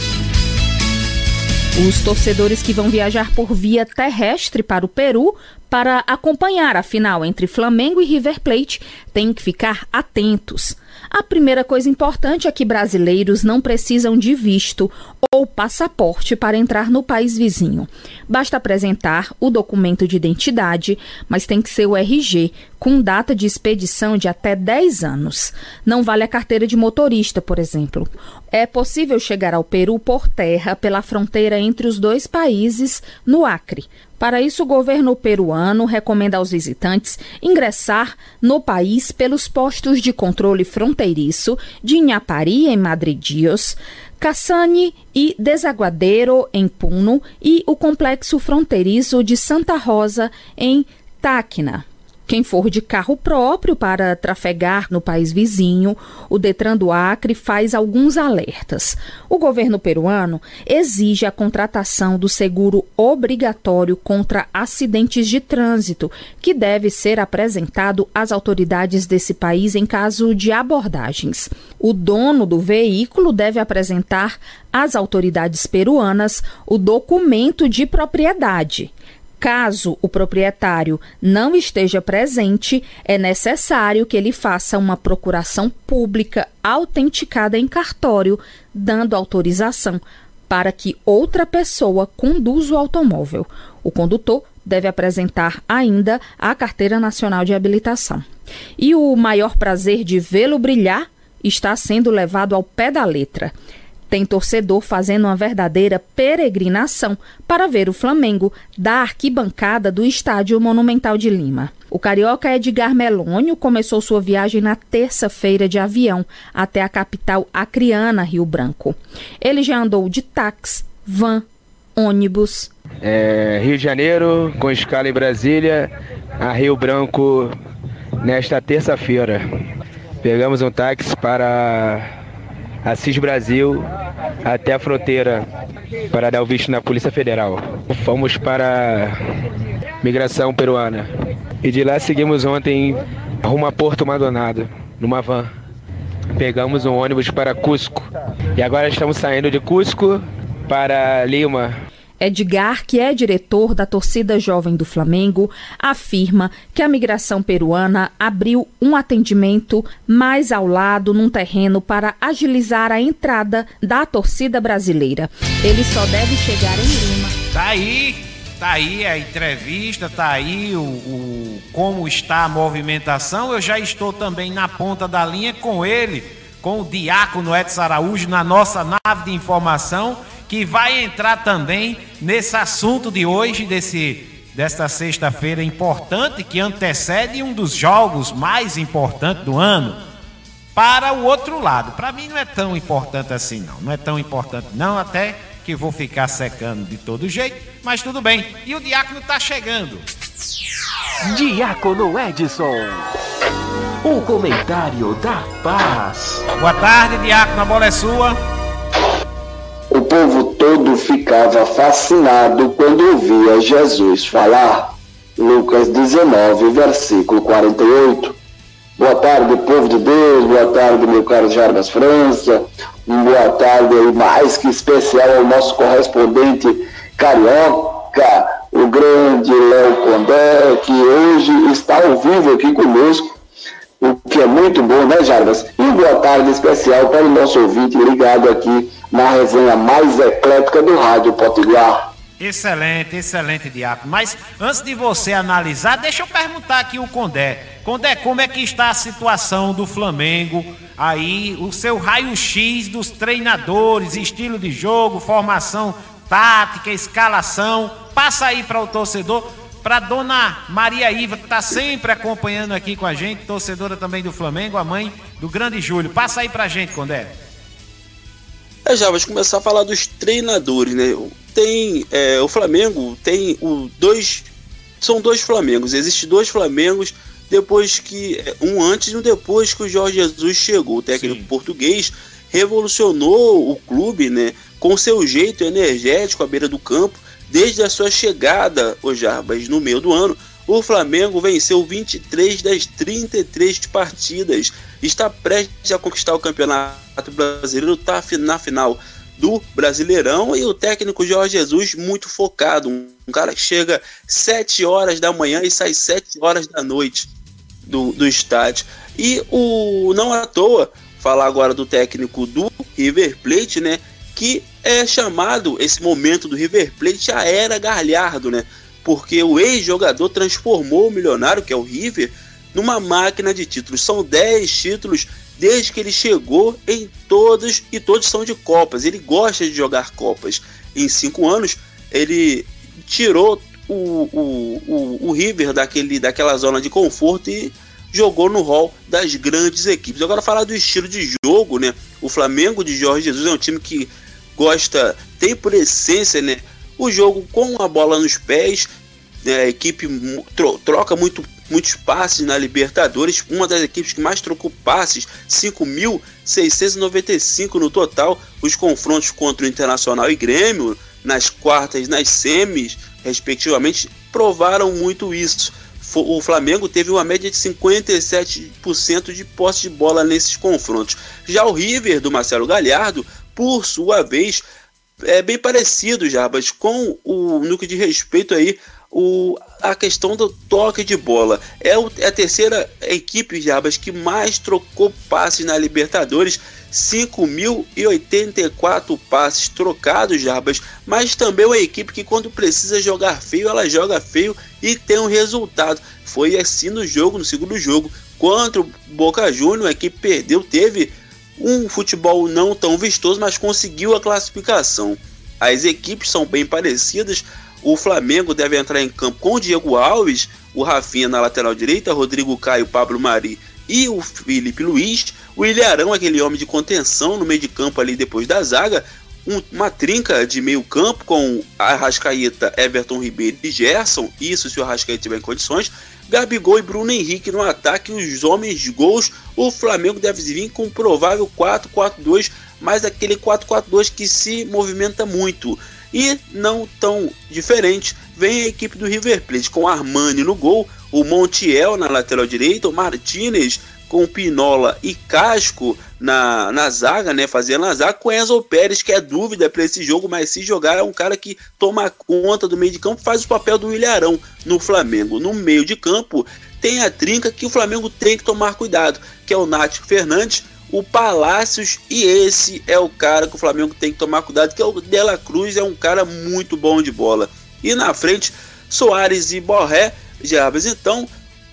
Os torcedores que vão viajar por via terrestre para o Peru para acompanhar a final entre Flamengo e River Plate têm que ficar atentos. A primeira coisa importante é que brasileiros não precisam de visto ou passaporte para entrar no país vizinho. Basta apresentar o documento de identidade, mas tem que ser o RG, com data de expedição de até 10 anos. Não vale a carteira de motorista, por exemplo. É possível chegar ao Peru por terra pela fronteira entre os dois países, no Acre. Para isso, o governo peruano recomenda aos visitantes ingressar no país pelos postos de controle fronteiriço de Inhapari, em Madridios, Cassani e Desaguadeiro, em Puno, e o complexo fronteiriço de Santa Rosa, em Tacna. Quem for de carro próprio para trafegar no país vizinho, o Detran do Acre faz alguns alertas. O governo peruano exige a contratação do seguro obrigatório contra acidentes de trânsito, que deve ser apresentado às autoridades desse país em caso de abordagens. O dono do veículo deve apresentar às autoridades peruanas o documento de propriedade. Caso o proprietário não esteja presente, é necessário que ele faça uma procuração pública autenticada em cartório, dando autorização para que outra pessoa conduza o automóvel. O condutor deve apresentar ainda a Carteira Nacional de Habilitação. E o maior prazer de vê-lo brilhar está sendo levado ao pé da letra. Tem torcedor fazendo uma verdadeira peregrinação para ver o Flamengo da arquibancada do Estádio Monumental de Lima. O carioca Edgar Melônio começou sua viagem na terça-feira de avião até a capital acriana, Rio Branco. Ele já andou de táxi, van, ônibus. É, Rio de Janeiro, com escala em Brasília, a Rio Branco nesta terça-feira. Pegamos um táxi para Assis Brasil até a fronteira para dar o visto na Polícia Federal. Fomos para migração peruana. E de lá seguimos ontem rumo a Porto Maldonado, numa van. Pegamos um ônibus para Cusco. E agora estamos saindo de Cusco para Lima. Edgar, que é diretor da torcida jovem do Flamengo, afirma que a migração peruana abriu um atendimento mais ao lado num terreno para agilizar a entrada da torcida brasileira. Ele só deve chegar em Lima. Tá aí, tá aí a entrevista, tá aí o, o como está a movimentação. Eu já estou também na ponta da linha com ele, com o Diácono Edson Araújo na nossa nave de informação que vai entrar também nesse assunto de hoje, desse, desta sexta-feira importante, que antecede um dos jogos mais importantes do ano, para o outro lado. Para mim não é tão importante assim, não. Não é tão importante, não, até que vou ficar secando de todo jeito, mas tudo bem. E o diácono está chegando. Diácono Edson. O comentário da paz. Boa tarde, diácono, a bola é sua. Povo todo ficava fascinado quando ouvia Jesus falar. Lucas 19, versículo 48. Boa tarde, povo de Deus, boa tarde, meu caro Jarbas França, boa tarde mais que especial ao nosso correspondente carioca, o grande Léo Condé, que hoje está ao vivo aqui conosco o que é muito bom, né, Jarbas? E boa tarde especial para o nosso ouvinte ligado aqui na resenha mais eclética do Rádio Potiguar. Excelente, excelente, Diácono. Mas antes de você analisar, deixa eu perguntar aqui o Condé. Condé, como é que está a situação do Flamengo? Aí, o seu raio-x dos treinadores, estilo de jogo, formação tática, escalação. Passa aí para o torcedor para dona Maria Iva, que está sempre acompanhando aqui com a gente, torcedora também do Flamengo, a mãe do grande Júlio. Passa aí para a gente, Condé. É, já, vamos começar a falar dos treinadores, né? Tem, é, o Flamengo tem o dois, são dois Flamengos, existem dois Flamengos depois que, é, um antes e um depois que o Jorge Jesus chegou, o técnico Sim. português revolucionou o clube, né? Com seu jeito energético à beira do campo, Desde a sua chegada, o Jarbas, no meio do ano, o Flamengo venceu 23 das 33 partidas. Está prestes a conquistar o Campeonato Brasileiro, está na final do Brasileirão e o técnico Jorge Jesus muito focado. Um cara que chega 7 horas da manhã e sai 7 horas da noite do, do estádio. E o não à toa, falar agora do técnico do River Plate, né? que é chamado esse momento do River Plate a era Galhardo, né? Porque o ex-jogador transformou o milionário, que é o River, numa máquina de títulos. São 10 títulos desde que ele chegou em todos e todos são de Copas. Ele gosta de jogar Copas. Em cinco anos, ele tirou o, o, o, o River daquele, daquela zona de conforto e jogou no hall das grandes equipes. Agora falar do estilo de jogo, né? O Flamengo de Jorge Jesus é um time que gosta, tem por essência, né, o jogo com a bola nos pés, né, a equipe tro troca muito, muitos passes na Libertadores, uma das equipes que mais trocou passes, 5.695 no total, os confrontos contra o Internacional e Grêmio, nas quartas, nas semis, respectivamente, provaram muito isso. O Flamengo teve uma média de 57% de posse de bola nesses confrontos. Já o River do Marcelo Galhardo por sua vez, é bem parecido, Jarbas, com o núcleo de respeito aí, o, a questão do toque de bola. É, o, é a terceira equipe, Jarbas, que mais trocou passes na Libertadores. 5.084 passes trocados, Jarbas, mas também uma equipe que quando precisa jogar feio, ela joga feio e tem um resultado. Foi assim no jogo, no segundo jogo, contra o Boca Juniors, a equipe perdeu, teve um futebol não tão vistoso, mas conseguiu a classificação. As equipes são bem parecidas. O Flamengo deve entrar em campo com o Diego Alves, o Rafinha na lateral direita, Rodrigo Caio, Pablo Mari e o Felipe Luiz. O Ilharão, aquele homem de contenção no meio de campo ali depois da zaga. Um, uma trinca de meio campo com Arrascaeta, Everton Ribeiro e Gerson. Isso se o Arrascaeta tiver em condições. Gabigol e Bruno Henrique no ataque, os homens de gols. O Flamengo deve vir com um provável 4-4-2, mas aquele 4-4-2 que se movimenta muito. E não tão diferente, vem a equipe do River Plate com Armani no gol, o Montiel na lateral direita, o Martinez com Pinola e Casco na, na zaga, né? Fazendo a zaga com Enzo Pérez, que é dúvida para esse jogo, mas se jogar é um cara que toma conta do meio de campo, faz o papel do Ilharão no Flamengo. No meio de campo tem a trinca que o Flamengo tem que tomar cuidado, que é o Nático Fernandes, o Palácios e esse é o cara que o Flamengo tem que tomar cuidado, que é o Dela Cruz, é um cara muito bom de bola. E na frente, Soares e Borré, Jarbas. Então,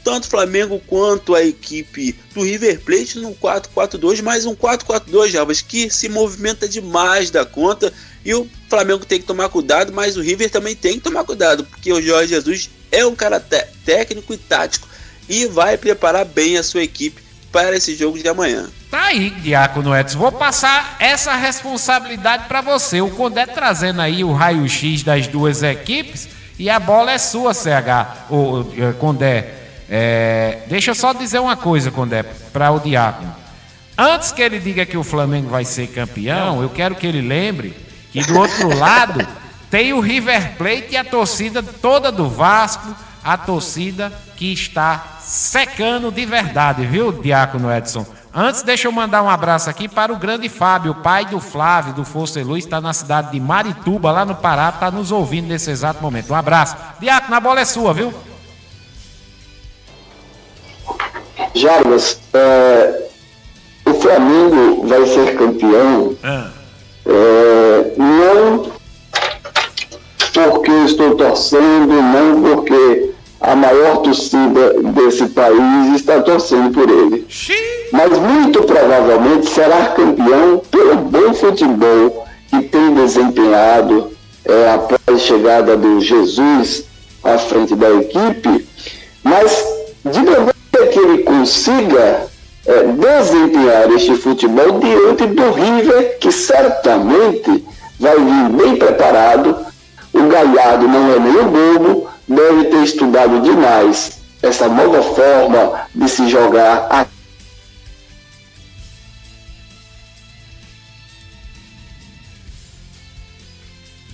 tanto Flamengo quanto a equipe do River Plate no 4-4-2, mais um 4-4-2, Jarbas, que se movimenta demais da conta. E o Flamengo tem que tomar cuidado, mas o River também tem que tomar cuidado, porque o Jorge Jesus é um cara técnico e tático e vai preparar bem a sua equipe para esse jogo de amanhã. Tá aí, Diácono Edson. Vou passar essa responsabilidade para você. O Condé trazendo aí o raio-x das duas equipes e a bola é sua, CH, o eh, Condé. É, deixa eu só dizer uma coisa, Condé, para o Diácono. Antes que ele diga que o Flamengo vai ser campeão, eu quero que ele lembre que do outro lado tem o River Plate e a torcida toda do Vasco, a torcida que está secando de verdade, viu, Diácono Edson? Antes, deixa eu mandar um abraço aqui para o grande Fábio, pai do Flávio, do Força Luz, está na cidade de Marituba, lá no Pará, está nos ouvindo nesse exato momento. Um abraço. Diácono, a bola é sua, viu? Jarbas, é, o Flamengo vai ser campeão ah. é, não porque estou torcendo, não porque a maior torcida desse país está torcendo por ele. Xiii. Mas muito provavelmente será campeão pelo bom futebol que tem desempenhado é, após a chegada do Jesus à frente da equipe, mas de verdade que ele consiga é, desempenhar este futebol diante do River, que certamente vai vir bem preparado. O Galhardo não é o bobo, deve ter estudado demais essa nova forma de se jogar aqui.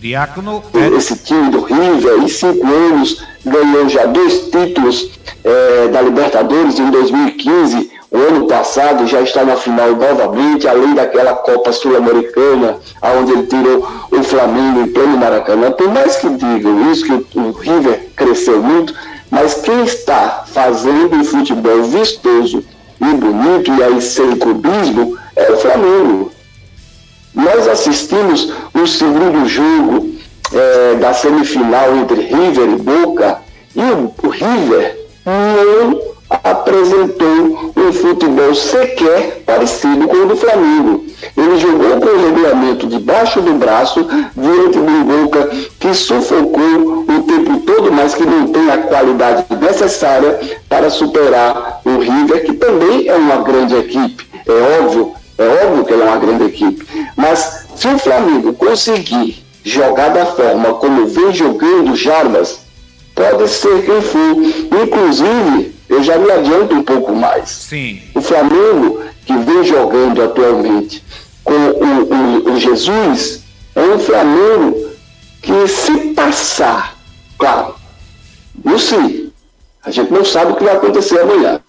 Diácono. Esse time do River, em cinco anos, ganhou já dois títulos é, da Libertadores em 2015. O ano passado já está na final novamente, além daquela Copa Sul-Americana, onde ele tirou o Flamengo em pleno Maracanã. Por mais que digam isso, que o, River cresceu muito, mas quem está fazendo um futebol vistoso e bonito, e aí sem clubismo, é o Flamengo. Nós assistimos o segundo jogo é, da semifinal entre River e Boca, e o, o River não apresentou um futebol sequer parecido com o do Flamengo. Ele jogou com o regulamento debaixo do braço, diante do Boca, que sufocou o tempo todo, mas que não tem a qualidade necessária para superar o River, que também é uma grande equipe. É óbvio, é óbvio que ele é uma grande equipe. Mas se o Flamengo conseguir jogar da forma como vem jogando Jarbas, pode ser quem for. Inclusive, eu já me adianto um pouco mais. Sim. O Flamengo, que vem jogando atualmente com o, o, o Jesus, é um Flamengo que se passar, claro, não sei, a gente não sabe o que vai acontecer amanhã.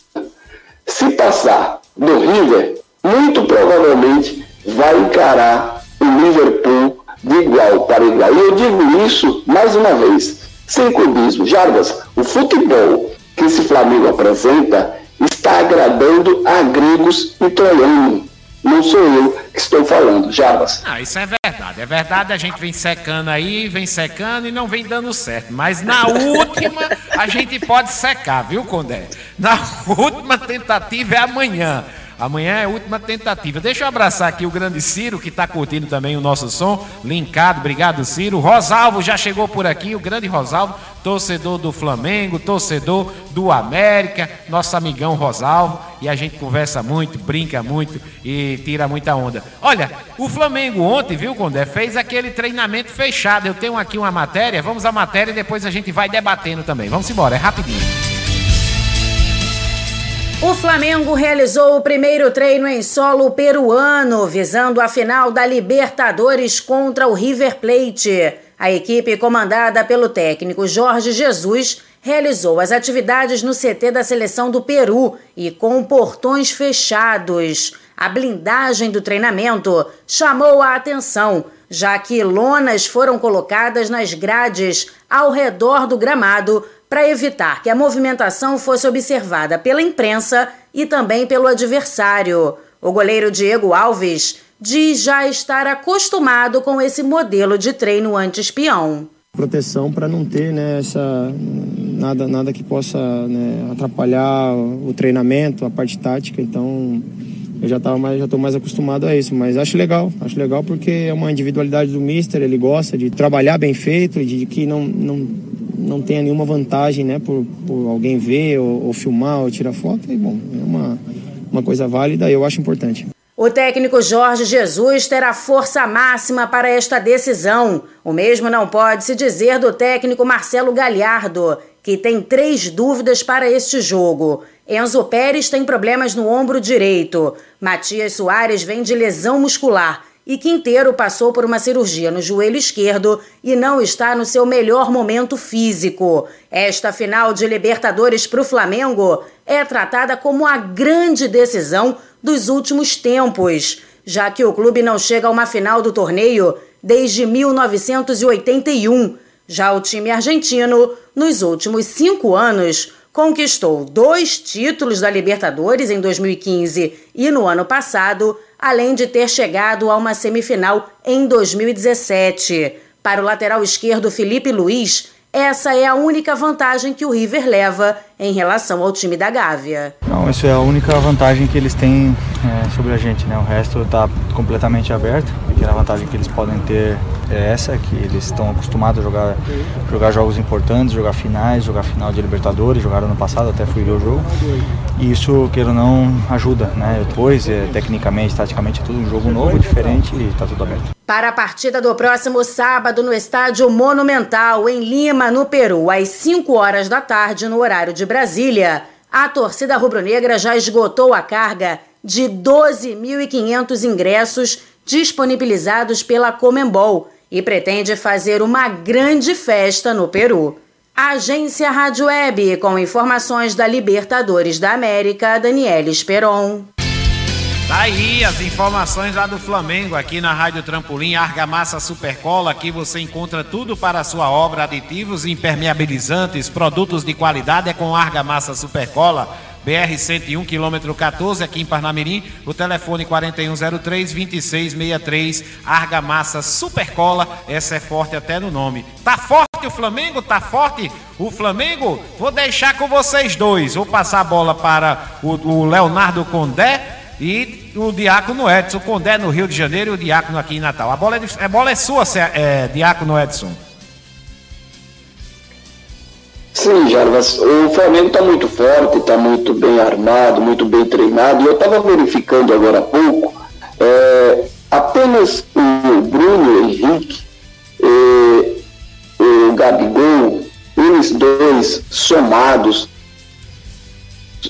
Se passar do River, muito provavelmente vai encarar o Liverpool de igual para igual. E eu digo isso mais uma vez sem clubismo. Jarbas, o futebol que esse Flamengo apresenta está agradando a gregos e troianos. Não sou eu que estou falando, Jarbas. Ah, isso é verdade. É verdade, a gente vem secando aí, vem secando e não vem dando certo. Mas na última, a gente pode secar, viu, Condé? Na última tentativa é amanhã. Amanhã é a última tentativa. Deixa eu abraçar aqui o grande Ciro, que está curtindo também o nosso som. Linkado, obrigado, Ciro. Rosalvo já chegou por aqui, o grande Rosalvo, torcedor do Flamengo, torcedor do América, nosso amigão Rosalvo. E a gente conversa muito, brinca muito e tira muita onda. Olha, o Flamengo ontem, viu, Condé, fez aquele treinamento fechado. Eu tenho aqui uma matéria, vamos à matéria e depois a gente vai debatendo também. Vamos embora, é rapidinho. O Flamengo realizou o primeiro treino em solo peruano, visando a final da Libertadores contra o River Plate. A equipe comandada pelo técnico Jorge Jesus realizou as atividades no CT da seleção do Peru e com portões fechados. A blindagem do treinamento chamou a atenção, já que lonas foram colocadas nas grades ao redor do gramado para evitar que a movimentação fosse observada pela imprensa e também pelo adversário. O goleiro Diego Alves diz já estar acostumado com esse modelo de treino anti-espião. Proteção para não ter né, essa, nada, nada que possa né, atrapalhar o treinamento, a parte tática. Então eu já tava mais, já estou mais acostumado a isso, mas acho legal, acho legal porque é uma individualidade do Mister, ele gosta de trabalhar bem feito, de que não, não, não tenha nenhuma vantagem, né, por, por alguém ver ou, ou filmar ou tirar foto, e bom, é uma, uma coisa válida e eu acho importante. O técnico Jorge Jesus terá força máxima para esta decisão. O mesmo não pode se dizer do técnico Marcelo Galhardo, que tem três dúvidas para este jogo. Enzo Pérez tem problemas no ombro direito. Matias Soares vem de lesão muscular. E Quinteiro passou por uma cirurgia no joelho esquerdo e não está no seu melhor momento físico. Esta final de Libertadores para o Flamengo é tratada como a grande decisão dos últimos tempos, já que o clube não chega a uma final do torneio desde 1981. Já o time argentino, nos últimos cinco anos, conquistou dois títulos da Libertadores em 2015 e no ano passado, além de ter chegado a uma semifinal em 2017. Para o lateral esquerdo Felipe Luiz, essa é a única vantagem que o River leva em relação ao time da Gávea. Não, isso é a única vantagem que eles têm é, sobre a gente, né? O resto está completamente aberto. A pequena vantagem que eles podem ter é essa, que eles estão acostumados a jogar, jogar jogos importantes, jogar finais, jogar final de Libertadores, jogaram ano passado, até fui ver o jogo. E isso, queira ou não, ajuda, né? Depois, é, tecnicamente, taticamente, é tudo um jogo novo, diferente e está tudo aberto. Para a partida do próximo sábado no Estádio Monumental, em Lima, no Peru, às 5 horas da tarde, no horário de Brasília, a torcida rubro-negra já esgotou a carga de 12.500 ingressos disponibilizados pela Comembol e pretende fazer uma grande festa no Peru. Agência Rádio Web, com informações da Libertadores da América, Daniela Esperon. Tá aí as informações lá do Flamengo, aqui na Rádio Trampolim, Argamassa Supercola. Aqui você encontra tudo para a sua obra, aditivos, impermeabilizantes, produtos de qualidade é com Argamassa Supercola. BR-101, quilômetro 14, aqui em Parnamirim. O telefone 4103-2663. Argamassa Supercola. Essa é forte até no nome. Tá forte o Flamengo? Tá forte o Flamengo? Vou deixar com vocês dois. Vou passar a bola para o, o Leonardo Condé e o Diácono Edson. O Condé no Rio de Janeiro e o Diácono aqui em Natal. A bola é, a bola é sua, é, Diácono Edson. Sim, Jarvas, o Flamengo está muito forte, está muito bem armado, muito bem treinado. Eu estava verificando agora há pouco, é, apenas o Bruno Henrique e o Gabigol, eles dois somados,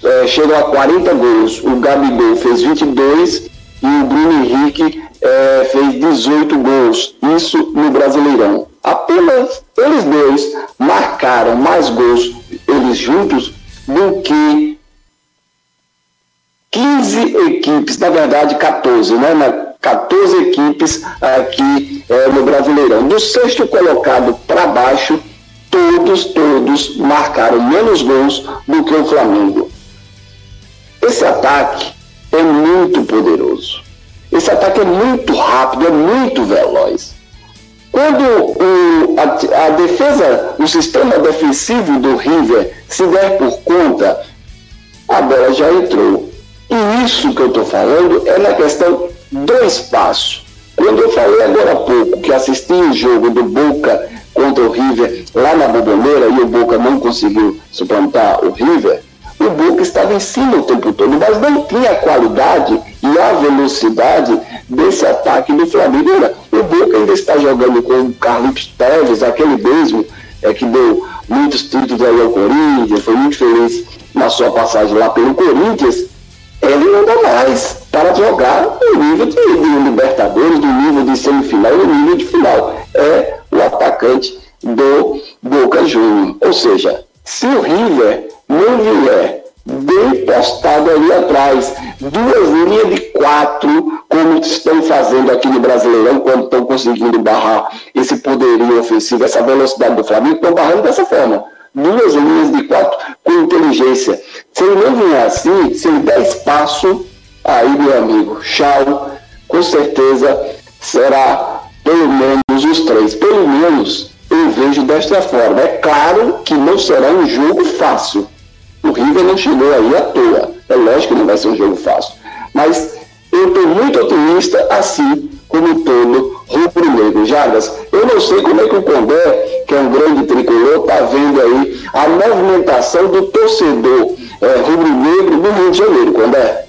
é, chegam a 40 gols. O Gabigol fez 22 e o Bruno Henrique é, fez 18 gols. Isso no Brasileirão. Apenas eles dois marcaram mais gols, eles juntos, do que 15 equipes, na verdade 14, né? 14 equipes aqui é, no Brasileirão. Do sexto colocado para baixo, todos, todos marcaram menos gols do que o Flamengo. Esse ataque é muito poderoso. Esse ataque é muito rápido, é muito veloz. Quando o, a, a, defesa, o sistema defensivo do River se der por conta, a bola já entrou. E isso que eu estou falando é na questão do espaço. Quando eu falei agora há pouco que assisti o jogo do Boca contra o River lá na Boboneira e o Boca não conseguiu suplantar o River, o Boca estava em cima o tempo todo, mas não tinha a qualidade e a velocidade desse ataque do Flamengo. Olha, o Boca ainda está jogando com o Carlos Teves, aquele mesmo é, que deu muitos títulos aí ao Corinthians, foi muito feliz na sua passagem lá pelo Corinthians. Ele não dá mais para jogar no nível de, de Libertadores, no nível de semifinal, no nível de final. É o atacante do Boca Juniors. Ou seja, Se o River não vier bem postado ali atrás, duas linhas de quatro, como estão fazendo aqui no Brasileirão, quando estão conseguindo barrar esse poderio ofensivo, essa velocidade do Flamengo, estão barrando dessa forma. Duas linhas de quatro com inteligência. Se ele não vier assim, se ele der espaço, aí, meu amigo, tchau, com certeza será pelo menos os três. Pelo menos eu vejo desta forma. É claro que não será um jogo fácil. O River não chegou aí à toa. É lógico que não vai ser um jogo fácil. Mas eu estou muito otimista, assim como todo rubro-negro. Jardas, eu não sei como é que o Condé, que é um grande tricolor, está vendo aí a movimentação do torcedor é, rubro-negro no Rio de Janeiro, Condé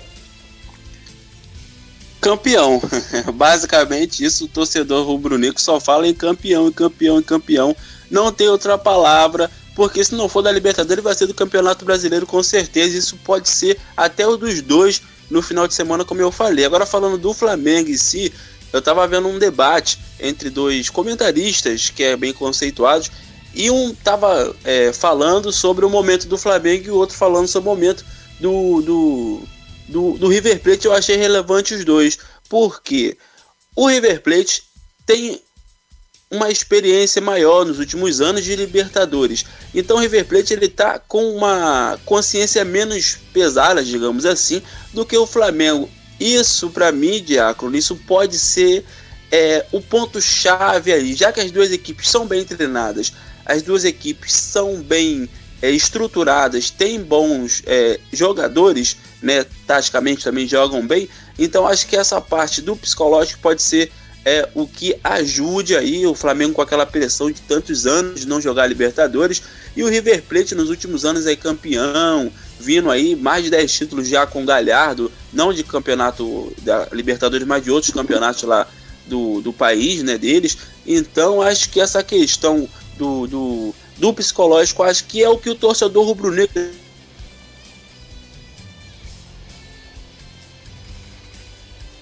campeão. Basicamente isso, o torcedor rubro-negro só fala em campeão, em campeão, em campeão. Não tem outra palavra, porque se não for da Libertadores vai ser do Campeonato Brasileiro com certeza. Isso pode ser até o dos dois no final de semana, como eu falei. Agora falando do Flamengo em si, eu estava vendo um debate entre dois comentaristas que é bem conceituados e um estava é, falando sobre o momento do Flamengo e o outro falando sobre o momento do, do, do, do River Plate eu achei relevante os dois, porque o River Plate tem uma experiência maior nos últimos anos de Libertadores. Então o River Plate ele tá com uma consciência menos pesada, digamos assim, do que o Flamengo. Isso para mim, Diácono, isso pode ser é, o ponto chave aí, já que as duas equipes são bem treinadas, as duas equipes são bem é, estruturadas, têm bons é, jogadores, né, taticamente também jogam bem. Então acho que essa parte do psicológico pode ser é, o que ajude aí o Flamengo com aquela pressão de tantos anos de não jogar Libertadores e o River Plate nos últimos anos é campeão, vindo aí mais de 10 títulos já com Galhardo, não de campeonato da Libertadores, mas de outros campeonatos lá do, do país, né, deles. Então acho que essa questão do, do do psicológico, acho que é o que o torcedor rubro-negro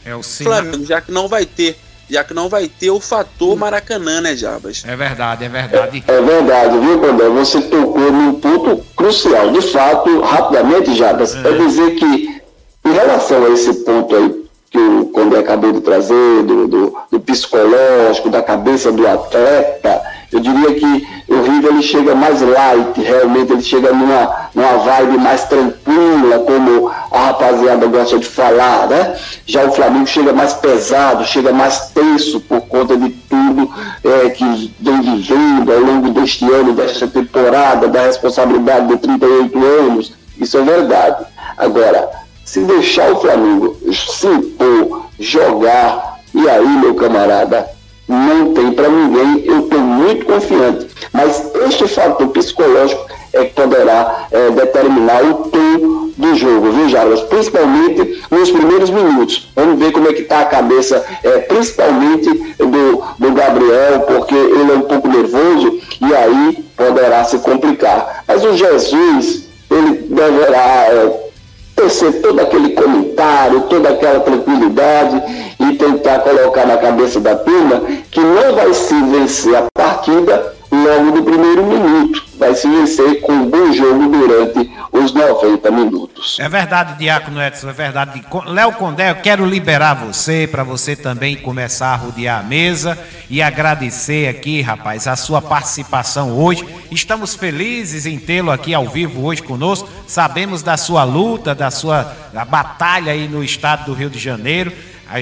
é o. Flamengo, já que não vai ter, já que não vai ter o fator Maracanã, né, Jabas? É verdade, é verdade. É, é verdade, viu, Condé? Você tocou num ponto crucial. De fato, rapidamente, Jabas, é. é dizer que em relação a esse ponto aí que o Condé acabou de trazer, do, do, do psicológico, da cabeça do atleta, eu diria que o River ele chega mais light, realmente ele chega numa, numa vibe mais tranquila, como a rapaziada gosta de falar, né? Já o Flamengo chega mais pesado, chega mais tenso por conta de tudo é, que vem vivendo ao longo deste ano, desta temporada, da responsabilidade de 38 anos. Isso é verdade. Agora, se deixar o Flamengo se impor, jogar, e aí, meu camarada, não tem para ninguém, eu estou muito confiante. Mas este fator psicológico é que poderá é, determinar o tom do jogo, viu, Jarbas? Principalmente nos primeiros minutos. Vamos ver como é que está a cabeça, é, principalmente do, do Gabriel, porque ele é um pouco nervoso e aí poderá se complicar. Mas o Jesus, ele deverá é, tecer todo aquele comentário, toda aquela tranquilidade e tentar colocar na cabeça da turma que não vai se vencer a partida logo no primeiro minuto. Vai se vencer com um bom jogo durante os 90 minutos. É verdade, Diácono Edson, é verdade. Léo Condé, eu quero liberar você para você também começar a rodear a mesa e agradecer aqui, rapaz, a sua participação hoje. Estamos felizes em tê-lo aqui ao vivo hoje conosco. Sabemos da sua luta, da sua batalha aí no estado do Rio de Janeiro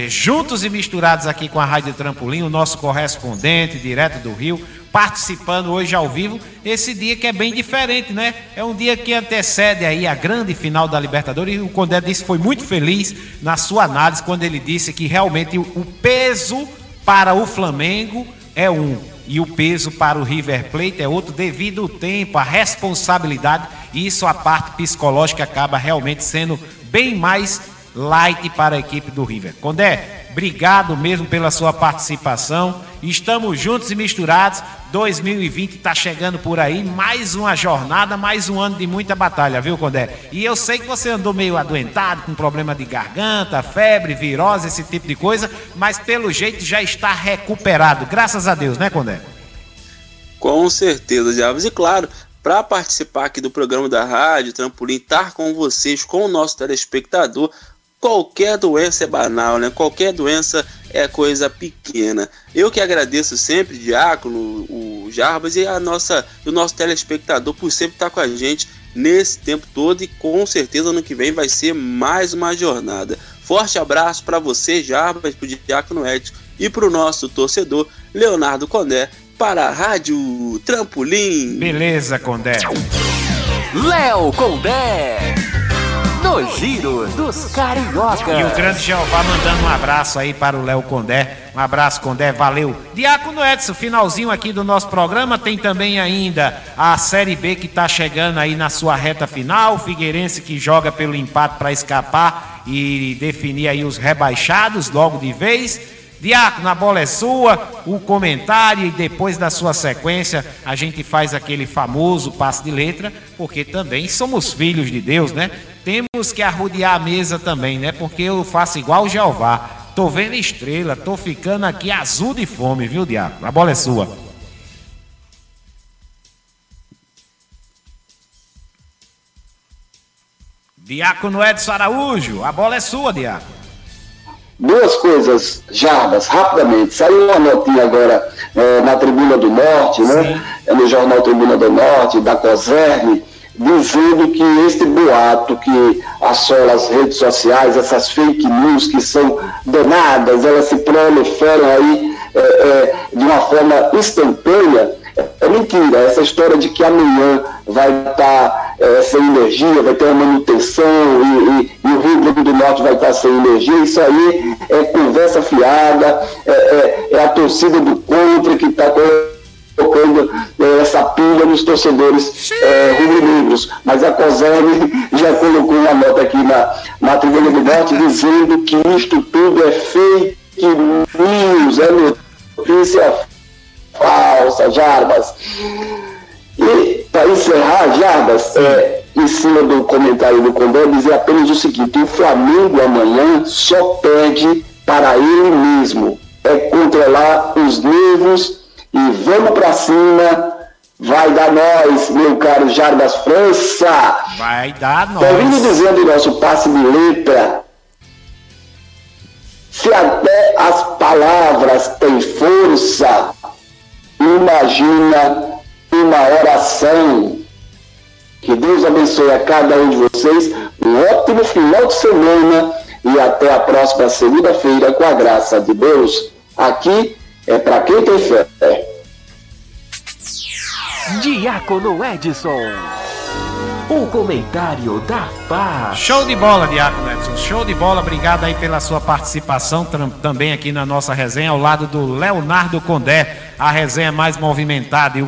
juntos e misturados aqui com a Rádio Trampolim, o nosso correspondente direto do Rio, participando hoje ao vivo, esse dia que é bem diferente, né? É um dia que antecede aí a grande final da Libertadores. E o Condé disse foi muito feliz na sua análise quando ele disse que realmente o peso para o Flamengo é um e o peso para o River Plate é outro devido ao tempo, a responsabilidade. E isso a parte psicológica acaba realmente sendo bem mais light para a equipe do River. Condé, obrigado mesmo pela sua participação. Estamos juntos e misturados. 2020 está chegando por aí, mais uma jornada, mais um ano de muita batalha, viu, Condé? E eu sei que você andou meio adoentado, com problema de garganta, febre, virose, esse tipo de coisa, mas pelo jeito já está recuperado, graças a Deus, né, Condé? Com certeza, Diabos. E claro, para participar aqui do programa da Rádio Trampolim, estar com vocês, com o nosso telespectador. Qualquer doença é banal, né? Qualquer doença é coisa pequena. Eu que agradeço sempre, Diácono, o Jarbas e a nossa, o nosso telespectador por sempre estar com a gente nesse tempo todo e com certeza ano que vem vai ser mais uma jornada. Forte abraço para você, Jarbas, para o Diácono Edson e para o nosso torcedor Leonardo Condé para a Rádio Trampolim. Beleza, Condé. Léo Condé. No Giro dos Carioca. E o grande Jeová mandando um abraço aí para o Léo Condé. Um abraço, Condé, valeu. Diácono Edson, finalzinho aqui do nosso programa. Tem também ainda a Série B que está chegando aí na sua reta final. Figueirense que joga pelo empate para escapar e definir aí os rebaixados logo de vez. Diácono, a bola é sua, o comentário e depois da sua sequência a gente faz aquele famoso passe de letra, porque também somos filhos de Deus, né? Temos que arrodear a mesa também, né? Porque eu faço igual o Jeová. Tô vendo estrela, tô ficando aqui azul de fome, viu, Diácono? A bola é sua. Diácono Edson Araújo, a bola é sua, Diácono. Duas coisas, Jarbas, rapidamente. Saiu uma notinha agora é, na Tribuna do Norte, né? É no jornal Tribuna do Norte, da COSERN, dizendo que este boato que assola as redes sociais, essas fake news que são danadas, elas se proliferam aí é, é, de uma forma instantânea, é mentira. Essa história de que amanhã vai estar sem energia, vai ter uma manutenção e, e, e, o Rio Grande do Norte vai estar sem energia, isso aí é conversa fiada, é, é, é a torcida do contra que está colocando é, essa pilha nos torcedores é, rubro-negros. Mas a COSERN já colocou uma nota aqui na, na Tribuna do Norte dizendo que isto tudo é fake news, é notícia falsa, Jarbas. E para encerrar, Jarbas, é, em cima do comentário do Condé, dizer apenas o seguinte: o Flamengo amanhã só pede para ele mesmo é controlar os nervos e vamos para cima. Vai dar nós, meu caro Jarbas França. Vai dar nós. Termino dizendo o nosso passe de letra. Se até as palavras têm força, imagina uma oração. Que Deus abençoe a cada um de vocês. Um ótimo final de semana e até a próxima segunda-feira, com a graça de Deus. Aqui é para quem tem fé. Diácono Edson. O comentário da paz. Show de bola, Diácono Edson. Show de bola. Obrigado aí pela sua participação também aqui na nossa resenha, ao lado do Leonardo Condé. A resenha mais movimentada. E o,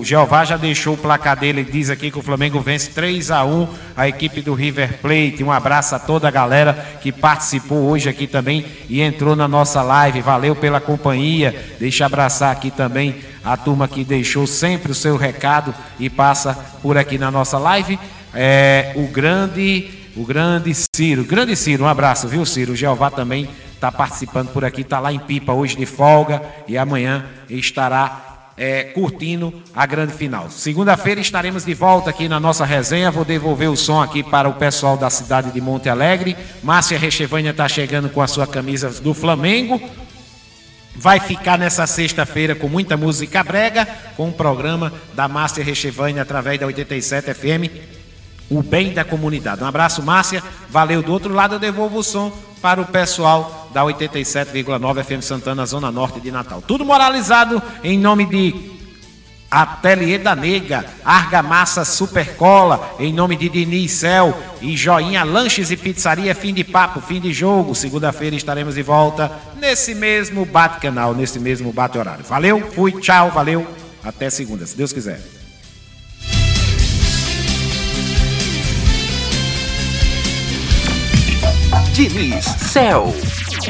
o Jeová já deixou o placar dele. Diz aqui que o Flamengo vence 3 a 1 a equipe do River Plate. Um abraço a toda a galera que participou hoje aqui também e entrou na nossa live. Valeu pela companhia. Deixa abraçar aqui também a turma que deixou sempre o seu recado e passa por aqui na nossa live. É, o grande, o grande Ciro, grande Ciro, um abraço, viu Ciro? O Jeová também está participando por aqui, está lá em Pipa hoje de folga e amanhã estará é, curtindo a grande final. Segunda-feira estaremos de volta aqui na nossa resenha. Vou devolver o som aqui para o pessoal da cidade de Monte Alegre. Márcia Rechevânia está chegando com a sua camisa do Flamengo vai ficar nessa sexta-feira com muita música brega, com o programa da Márcia Rechevânia através da 87 FM, o bem da comunidade. Um abraço, Márcia. Valeu. Do outro lado, eu devolvo o som para o pessoal da 87,9 FM Santana, Zona Norte de Natal. Tudo moralizado em nome de Ateliê da Nega, Argamassa Supercola, em nome de Diniz Cel e Joinha Lanches e Pizzaria, fim de papo, fim de jogo. Segunda-feira estaremos de volta nesse mesmo bate-canal, nesse mesmo bate-horário. Valeu, fui, tchau, valeu, até segunda, se Deus quiser. Diniz Cel.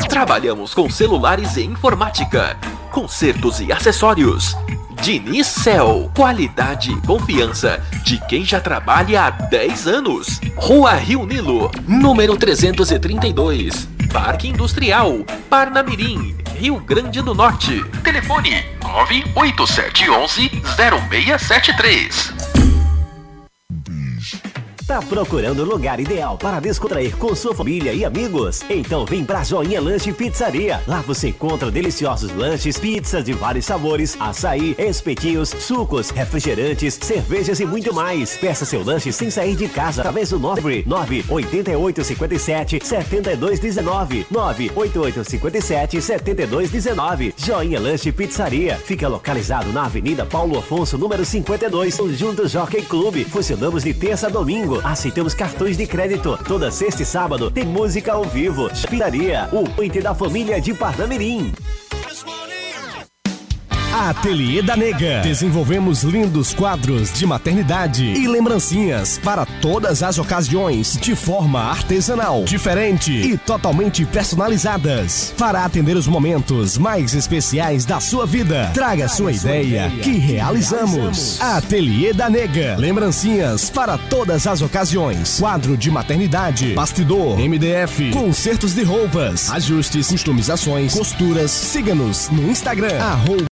Trabalhamos com celulares e informática, consertos e acessórios. Diniz Cel, qualidade e confiança de quem já trabalha há 10 anos. Rua Rio Nilo, número 332. Parque Industrial, Parnamirim, Rio Grande do Norte. Telefone 98711 0673. Tá procurando o lugar ideal para descontrair com sua família e amigos? Então vem pra Joinha Lanche Pizzaria. Lá você encontra deliciosos lanches, pizzas de vários sabores, açaí, espetinhos, sucos, refrigerantes, cervejas e muito mais. Peça seu lanche sem sair de casa através do 98857 7219 98857 7219. Joinha Lanche Pizzaria. Fica localizado na Avenida Paulo Afonso, número 52, junto Jockey Clube. Funcionamos de terça a domingo. Aceitamos cartões de crédito. Toda sexta e sábado tem música ao vivo. Pizzaria, o point da família de Parnamirim. Ateliê da Nega. Desenvolvemos lindos quadros de maternidade e lembrancinhas para todas as ocasiões, de forma artesanal, diferente e totalmente personalizadas, para atender os momentos mais especiais da sua vida. Traga sua ideia que realizamos. Ateliê da Nega. Lembrancinhas para todas as ocasiões. Quadro de maternidade, bastidor, MDF, consertos de roupas, ajustes, customizações, costuras. Siga-nos no Instagram, arroba